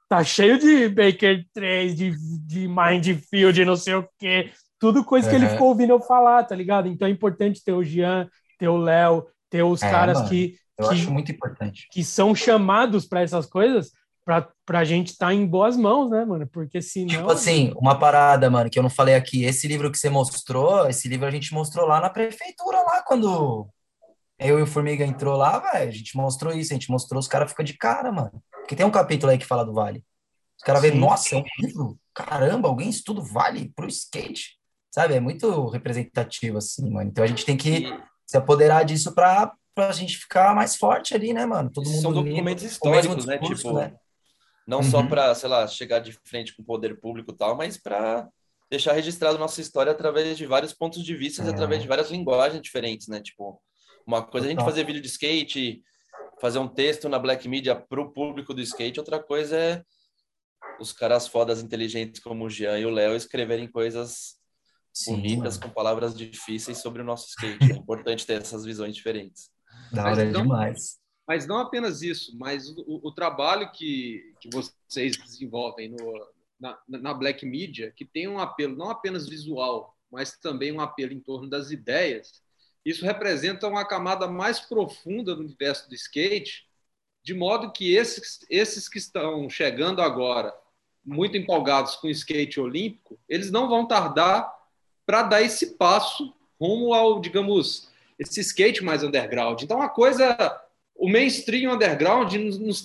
tá cheio de Baker 3, de, de Mindfield, não sei o quê. Tudo coisa que ele ficou ouvindo eu falar, tá ligado? Então é importante ter o Jean, ter o Léo, ter os é, caras mano, que, eu que, acho muito importante. que são chamados para essas coisas, para a gente estar tá em boas mãos, né, mano? Porque senão. Tipo assim, uma parada, mano, que eu não falei aqui. Esse livro que você mostrou, esse livro a gente mostrou lá na prefeitura, lá quando eu e o Formiga entrou lá, velho. A gente mostrou isso, a gente mostrou, os caras ficam de cara, mano. Porque tem um capítulo aí que fala do Vale. Os caras veem, nossa, é um livro? Caramba, alguém estuda o Vale pro skate. Sabe? É muito representativo, assim, mano. Então a gente tem que se apoderar disso pra, pra gente ficar mais forte ali, né, mano? Todo mundo São documentos históricos, né? Tipo, né? Não uhum. só para, sei lá, chegar de frente com o poder público e tal, mas para deixar registrado nossa história através de vários pontos de vista, é. através de várias linguagens diferentes, né? Tipo, uma coisa é a gente fazer vídeo de skate, fazer um texto na Black Media para o público do skate, outra coisa é os caras fodas inteligentes como o Jean e o Léo escreverem coisas Sim, bonitas mano. com palavras difíceis sobre o nosso skate. É importante ter essas visões diferentes. Da hora é demais. Mas não apenas isso, mas o, o trabalho que, que vocês desenvolvem no, na, na Black Media, que tem um apelo não apenas visual, mas também um apelo em torno das ideias, isso representa uma camada mais profunda do universo do skate, de modo que esses, esses que estão chegando agora, muito empolgados com o skate olímpico, eles não vão tardar para dar esse passo rumo ao, digamos, esse skate mais underground. Então, a coisa o mainstream underground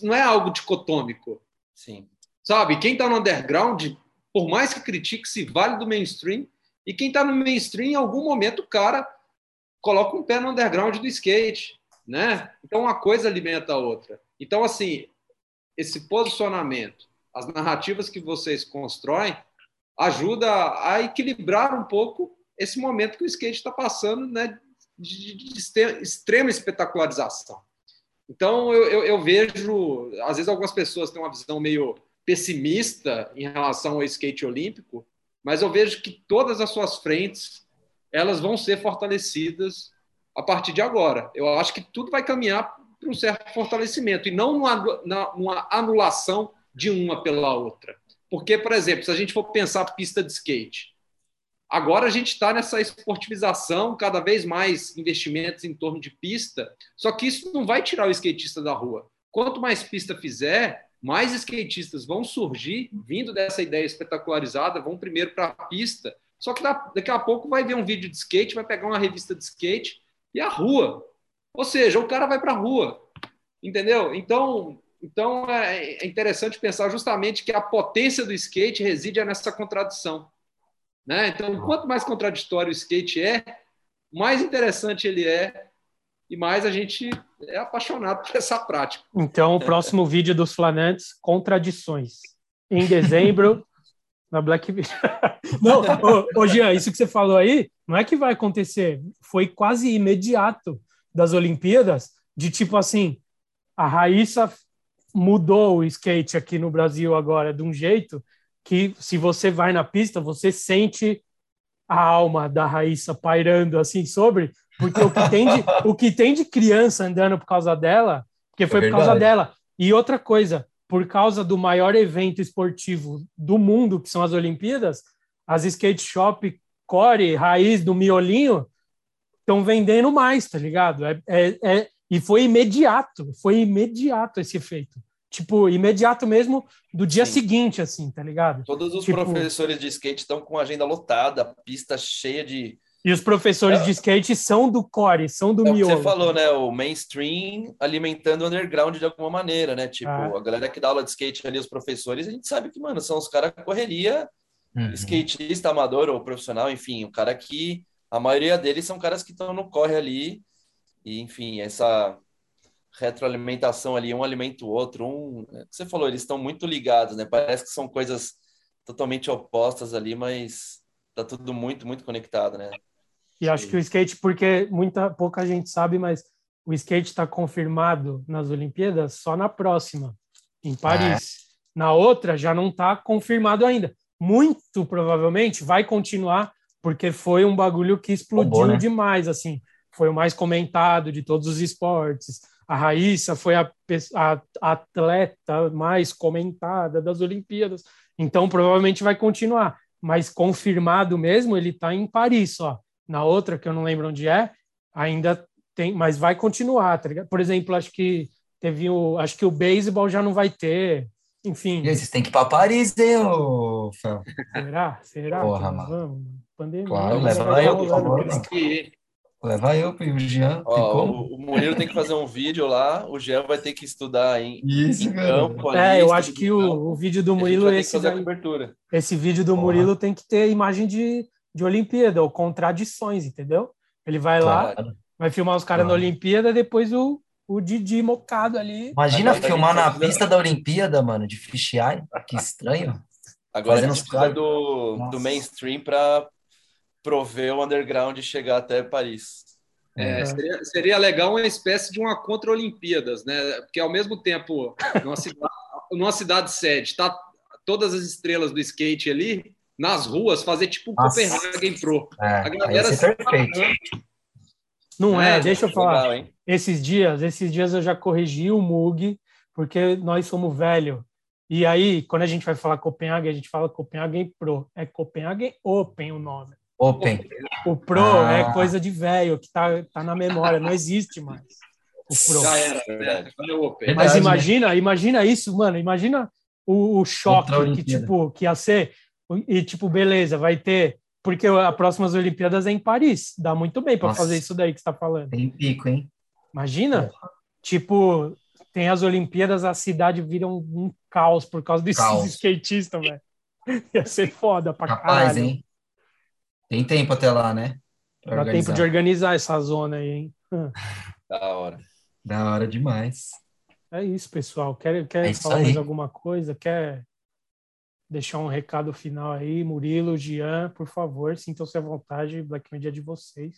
não é algo dicotômico. Sim. Sabe? Quem está no underground, por mais que critique, se vale do mainstream. E quem está no mainstream, em algum momento, o cara coloca um pé no underground do skate. Né? Então, uma coisa alimenta a outra. Então, assim, esse posicionamento, as narrativas que vocês constroem, ajuda a equilibrar um pouco esse momento que o skate está passando né, de, de, de extrema espetacularização. Então, eu, eu, eu, vejo, às vezes, algumas pessoas têm uma visão meio pessimista em relação ao skate olímpico, mas eu vejo que todas as suas frentes elas vão ser fortalecidas a partir de agora. Eu acho que tudo vai caminhar para um certo fortalecimento e não uma anulação de uma pela outra. Porque, por exemplo, se a gente for pensar pista de skate, Agora a gente está nessa esportivização, cada vez mais investimentos em torno de pista, só que isso não vai tirar o skatista da rua. Quanto mais pista fizer, mais skatistas vão surgir, vindo dessa ideia espetacularizada, vão primeiro para a pista. Só que daqui a pouco vai ver um vídeo de skate, vai pegar uma revista de skate e a rua. Ou seja, o cara vai para a rua. Entendeu? Então, então é, é interessante pensar justamente que a potência do skate reside nessa contradição. Né? Então, quanto mais contraditório o skate é, mais interessante ele é e mais a gente é apaixonado por essa prática. Então, o próximo vídeo dos Flanantes, contradições. Em dezembro, na Black (laughs) Não, ô, ô Jean, isso que você falou aí, não é que vai acontecer. Foi quase imediato das Olimpíadas, de tipo assim, a Raíssa mudou o skate aqui no Brasil agora de um jeito que se você vai na pista, você sente a alma da Raíssa pairando assim sobre, porque o que tem de, o que tem de criança andando por causa dela, porque foi é por causa dela. E outra coisa, por causa do maior evento esportivo do mundo, que são as Olimpíadas, as skate shop core, raiz do miolinho, estão vendendo mais, tá ligado? É, é, é, e foi imediato, foi imediato esse efeito tipo, imediato mesmo do dia Sim. seguinte, assim, tá ligado? Todos os tipo... professores de skate estão com agenda lotada, pista cheia de. E os professores é... de skate são do core, são do é miolo. Você falou, né? O mainstream alimentando o underground de alguma maneira, né? Tipo, ah. a galera que dá aula de skate ali, os professores, a gente sabe que, mano, são os caras correria uhum. skatista amador ou profissional, enfim, o cara que a maioria deles são caras que estão no corre ali e enfim, essa retroalimentação ali, um alimenta o outro, um, é você falou, eles estão muito ligados, né? Parece que são coisas totalmente opostas ali, mas tá tudo muito, muito conectado, né? E acho que o skate, porque muita pouca gente sabe, mas o skate está confirmado nas Olimpíadas só na próxima, em Paris. É. Na outra já não está confirmado ainda. Muito provavelmente vai continuar, porque foi um bagulho que explodiu né? demais, assim. Foi o mais comentado de todos os esportes. A Raíssa foi a, a, a atleta mais comentada das Olimpíadas. Então, provavelmente vai continuar. Mas confirmado mesmo, ele está em Paris só. Na outra, que eu não lembro onde é, ainda tem, mas vai continuar, tá ligado? Por exemplo, acho que teve o, acho que o beisebol já não vai ter, enfim. E vocês têm que ir para Paris, hein, ô Fel? Será? Será? Porra, mano. Vamos? Pandemia. Claro, leva eu, por favor. Leva eu e o Jean. Ó, o, o Murilo tem que fazer um vídeo lá, o Jean vai ter que estudar em, (laughs) Isso, em campo. Ali, é, eu acho que o, o, vídeo do Murilo esse esse vídeo do Murilo Porra. tem que ter imagem de, de Olimpíada ou contradições, entendeu? Ele vai claro. lá, Vai filmar os caras na Olimpíada, depois o, o Didi mocado ali. Imagina filmar na pista da Olimpíada, mano, de fisheye. Que estranho. Agora Fazendo a gente precisa do, do mainstream para prover o underground e chegar até Paris. É, é. seria, seria, legal uma espécie de uma contra-Olimpíadas, né? Porque ao mesmo tempo, (laughs) numa cidade, numa cidade sede, tá todas as estrelas do skate ali nas ruas, fazer tipo Nossa. Copenhagen Pro. É, a galera se perfeito. Não é, é deixa eu falar. Legal, esses dias, esses dias eu já corrigi o Mug, porque nós somos velho. E aí, quando a gente vai falar Copenhague, a gente fala Copenhagen Pro. É Copenhagen Open o nome. Open. O Pro ah. é coisa de velho, que tá, tá na memória, não existe mais. O Pro. Já era, né? Open. Mas imagina, imagina isso, mano. Imagina o, o choque que, tipo, que ia ser. E, tipo, beleza, vai ter porque as próximas Olimpíadas é em Paris. Dá muito bem para fazer isso daí que você está falando. Tem pico, hein? Imagina. Tipo, tem as Olimpíadas, a cidade vira um, um caos por causa desses caos. skatistas, velho. (laughs) Ia ser foda pra Capaz, caralho. hein? Tem tempo até lá, né? Dá tempo de organizar essa zona aí, hein? (laughs) Da hora. Da hora demais. É isso, pessoal. Quer, quer é falar mais alguma coisa? Quer deixar um recado final aí, Murilo, Gian, por favor, sintam-se à vontade, Black Media é de vocês,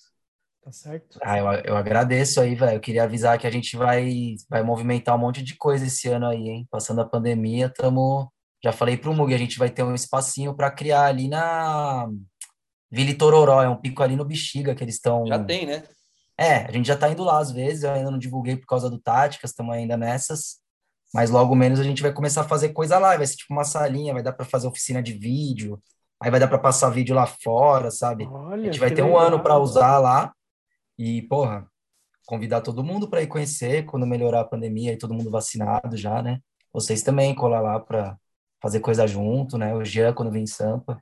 tá certo? Ah, eu, eu agradeço aí, velho, eu queria avisar que a gente vai, vai movimentar um monte de coisa esse ano aí, hein, passando a pandemia, tamo, já falei pro Mug, a gente vai ter um espacinho para criar ali na Vila Tororó, é um pico ali no Bexiga que eles estão... Já tem, né? É, a gente já tá indo lá às vezes, eu ainda não divulguei por causa do Táticas, estamos ainda nessas, mas logo menos a gente vai começar a fazer coisa lá, vai ser tipo uma salinha, vai dar para fazer oficina de vídeo, aí vai dar para passar vídeo lá fora, sabe? Olha, a gente vai ter legal. um ano para usar lá e, porra, convidar todo mundo para ir conhecer quando melhorar a pandemia e todo mundo vacinado já, né? Vocês também colar lá para fazer coisa junto, né? O Jean quando vem em Sampa.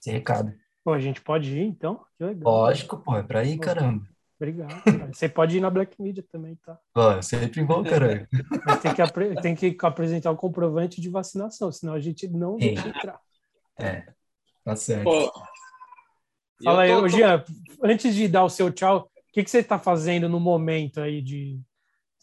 Esse recado. Pô, a gente pode ir então? Que legal. Lógico, pô, é para ir, caramba. Obrigado. Cara. Você pode ir na Black Media também, tá? Ó, sempre bom, caralho. (laughs) Mas tem que, tem que apresentar o comprovante de vacinação, senão a gente não deixa entrar. É, tá certo. Pô, Fala aí, tô, Jean, antes de dar o seu tchau, o que, que você está fazendo no momento aí de...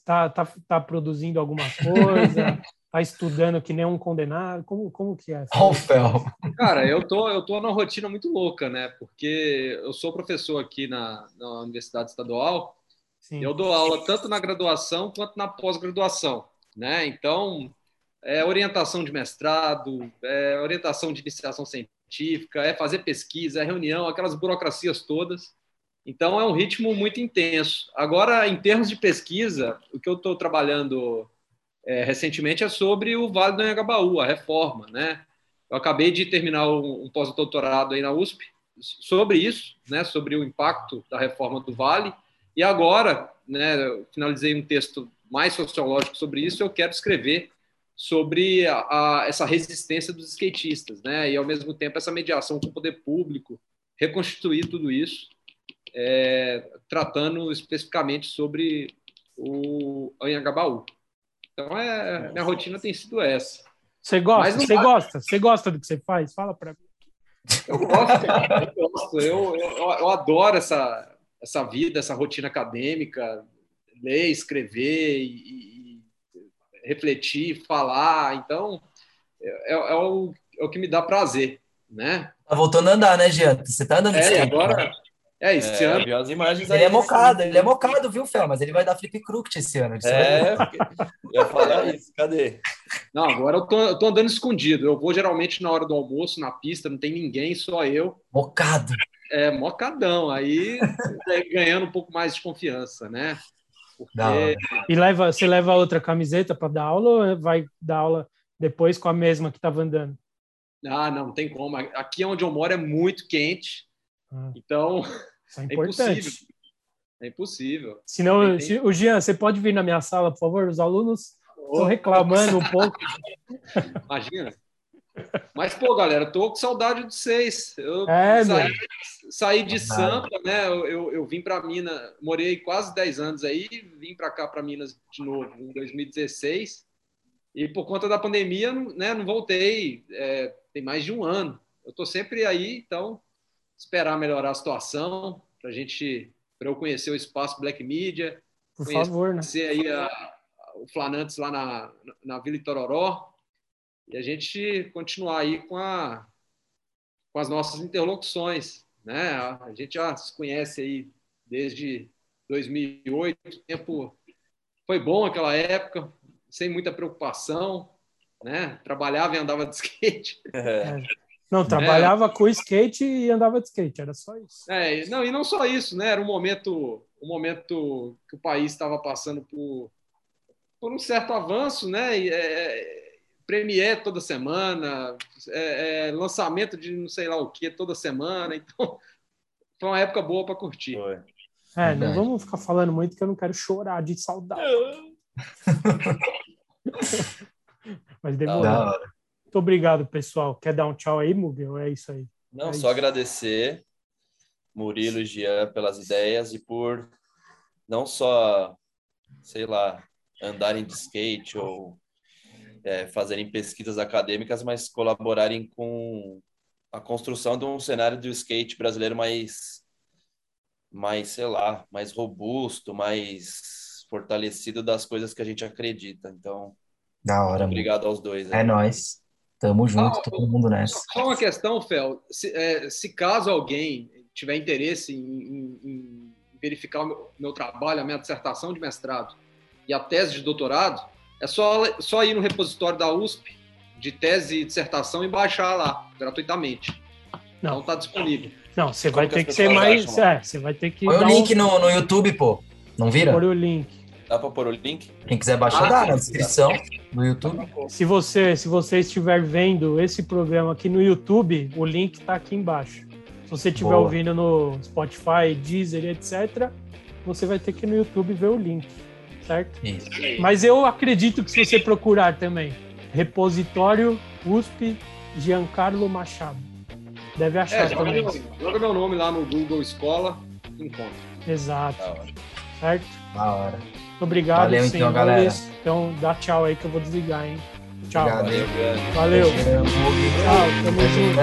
Tá, tá, tá produzindo alguma coisa? (laughs) tá estudando que nem um condenado? Como, como que é? Fel. Cara, eu tô, eu tô numa rotina muito louca, né? Porque eu sou professor aqui na, na Universidade Estadual. Sim. Eu dou aula tanto na graduação quanto na pós-graduação, né? Então, é orientação de mestrado, é orientação de iniciação científica, é fazer pesquisa, é reunião, aquelas burocracias todas. Então, é um ritmo muito intenso. Agora, em termos de pesquisa, o que eu estou trabalhando é, recentemente é sobre o Vale do Anhangabaú, a reforma, né? Eu acabei de terminar um, pós-doutorado aí na USP sobre isso, né? Sobre o impacto da reforma do Vale. E agora, né? finalizei um texto mais sociológico sobre isso. Eu quero escrever sobre a, a, essa resistência dos skatistas, né? E ao mesmo tempo essa mediação com o poder público, reconstituir tudo isso, é, tratando especificamente sobre o Anhangabaú. Então, é, minha rotina tem sido essa. Você gosta? Você vai... gosta? Você gosta do que você faz? Fala para mim. Eu gosto, cara. Eu gosto. Eu, eu, eu adoro essa, essa vida, essa rotina acadêmica, ler, escrever e, e refletir, falar. Então, é, é, o, é o que me dá prazer, né? Tá voltando a andar, né, Jean? Você tá andando de é, agora... Né? É, esse é, ano. Viu as imagens ele é mocado, ele é mocado, viu, Fel? Mas ele vai dar flip crooked esse ano. É, eu ia falar (laughs) isso, cadê? Não, agora eu tô, eu tô andando escondido. Eu vou geralmente na hora do almoço, na pista, não tem ninguém, só eu. Mocado. É, mocadão. Aí é, ganhando um pouco mais de confiança, né? Porque... E leva, você leva outra camiseta para dar aula ou vai dar aula depois com a mesma que estava andando? Ah, não, não tem como. Aqui onde eu moro é muito quente. Ah. Então, (laughs) é, é impossível. É impossível. Senão, tem... o Jean, você pode vir na minha sala, por favor? Os alunos estão reclamando um pouco. (laughs) Imagina. Mas, pô, galera, tô com saudade de vocês. Eu é, saí, saí, de Sampa, né? Eu, eu, eu vim para Minas, morei quase 10 anos aí, vim para cá, para Minas de novo, em 2016. E por conta da pandemia, né, não voltei. É, tem mais de um ano. Eu tô sempre aí, então esperar melhorar a situação para a gente, para eu conhecer o espaço Black Media, por favor, né? conhecer aí a, o Flanantes lá na, na Vila Itororó e a gente continuar aí com, a, com as nossas interlocuções, né? A gente já se conhece aí desde 2008, o tempo foi bom aquela época, sem muita preocupação, né? Trabalhava e andava de (laughs) skate. É. Não, trabalhava é. com skate e andava de skate, era só isso. É, não, e não só isso, né? Era um momento, um momento que o país estava passando por, por um certo avanço, né? E, é, Premiere toda semana, é, é, lançamento de não sei lá o que toda semana, então (laughs) foi uma época boa para curtir. Foi. É, não vamos ficar falando muito que eu não quero chorar de saudade. (laughs) Mas demorou. Muito obrigado, pessoal. Quer dar um tchau aí, Mugel? É isso aí. Não, é só isso. agradecer Murilo e Jean pelas ideias e por não só, sei lá, andarem de skate ou é, fazerem pesquisas acadêmicas, mas colaborarem com a construção de um cenário do skate brasileiro mais, mais sei lá, mais robusto, mais fortalecido das coisas que a gente acredita. Então, da hora. Obrigado aos dois. É nóis. Tamo junto, ah, todo mundo nessa. Só uma questão, Fel. Se, é, se caso alguém tiver interesse em, em, em verificar o meu, meu, trabalho, a minha dissertação de mestrado e a tese de doutorado, é só, só ir no repositório da USP de tese e dissertação e baixar lá, gratuitamente. Não. Então está disponível. Não, você vai ter que ser mais. É, você vai ter que. Põe o link um... no, no YouTube, pô. Não vira? Põe o link. Dá para pôr o link? Quem quiser baixar, ah, dá na descrição no YouTube. Se você, se você estiver vendo esse programa aqui no YouTube, o link está aqui embaixo. Se você estiver ouvindo no Spotify, Deezer, etc., você vai ter que ir no YouTube ver o link, certo? Isso. Mas eu acredito que se você procurar também, repositório USP Giancarlo Machado, deve achar é, joga também. Meu, joga meu nome lá no Google Escola, encontra. Exato. Certo? Da hora. Obrigado, Valeu, então, galera. Então, dá tchau aí que eu vou desligar, hein? Tchau. Obrigado, Valeu. Valeu. Tchau, tamo junto.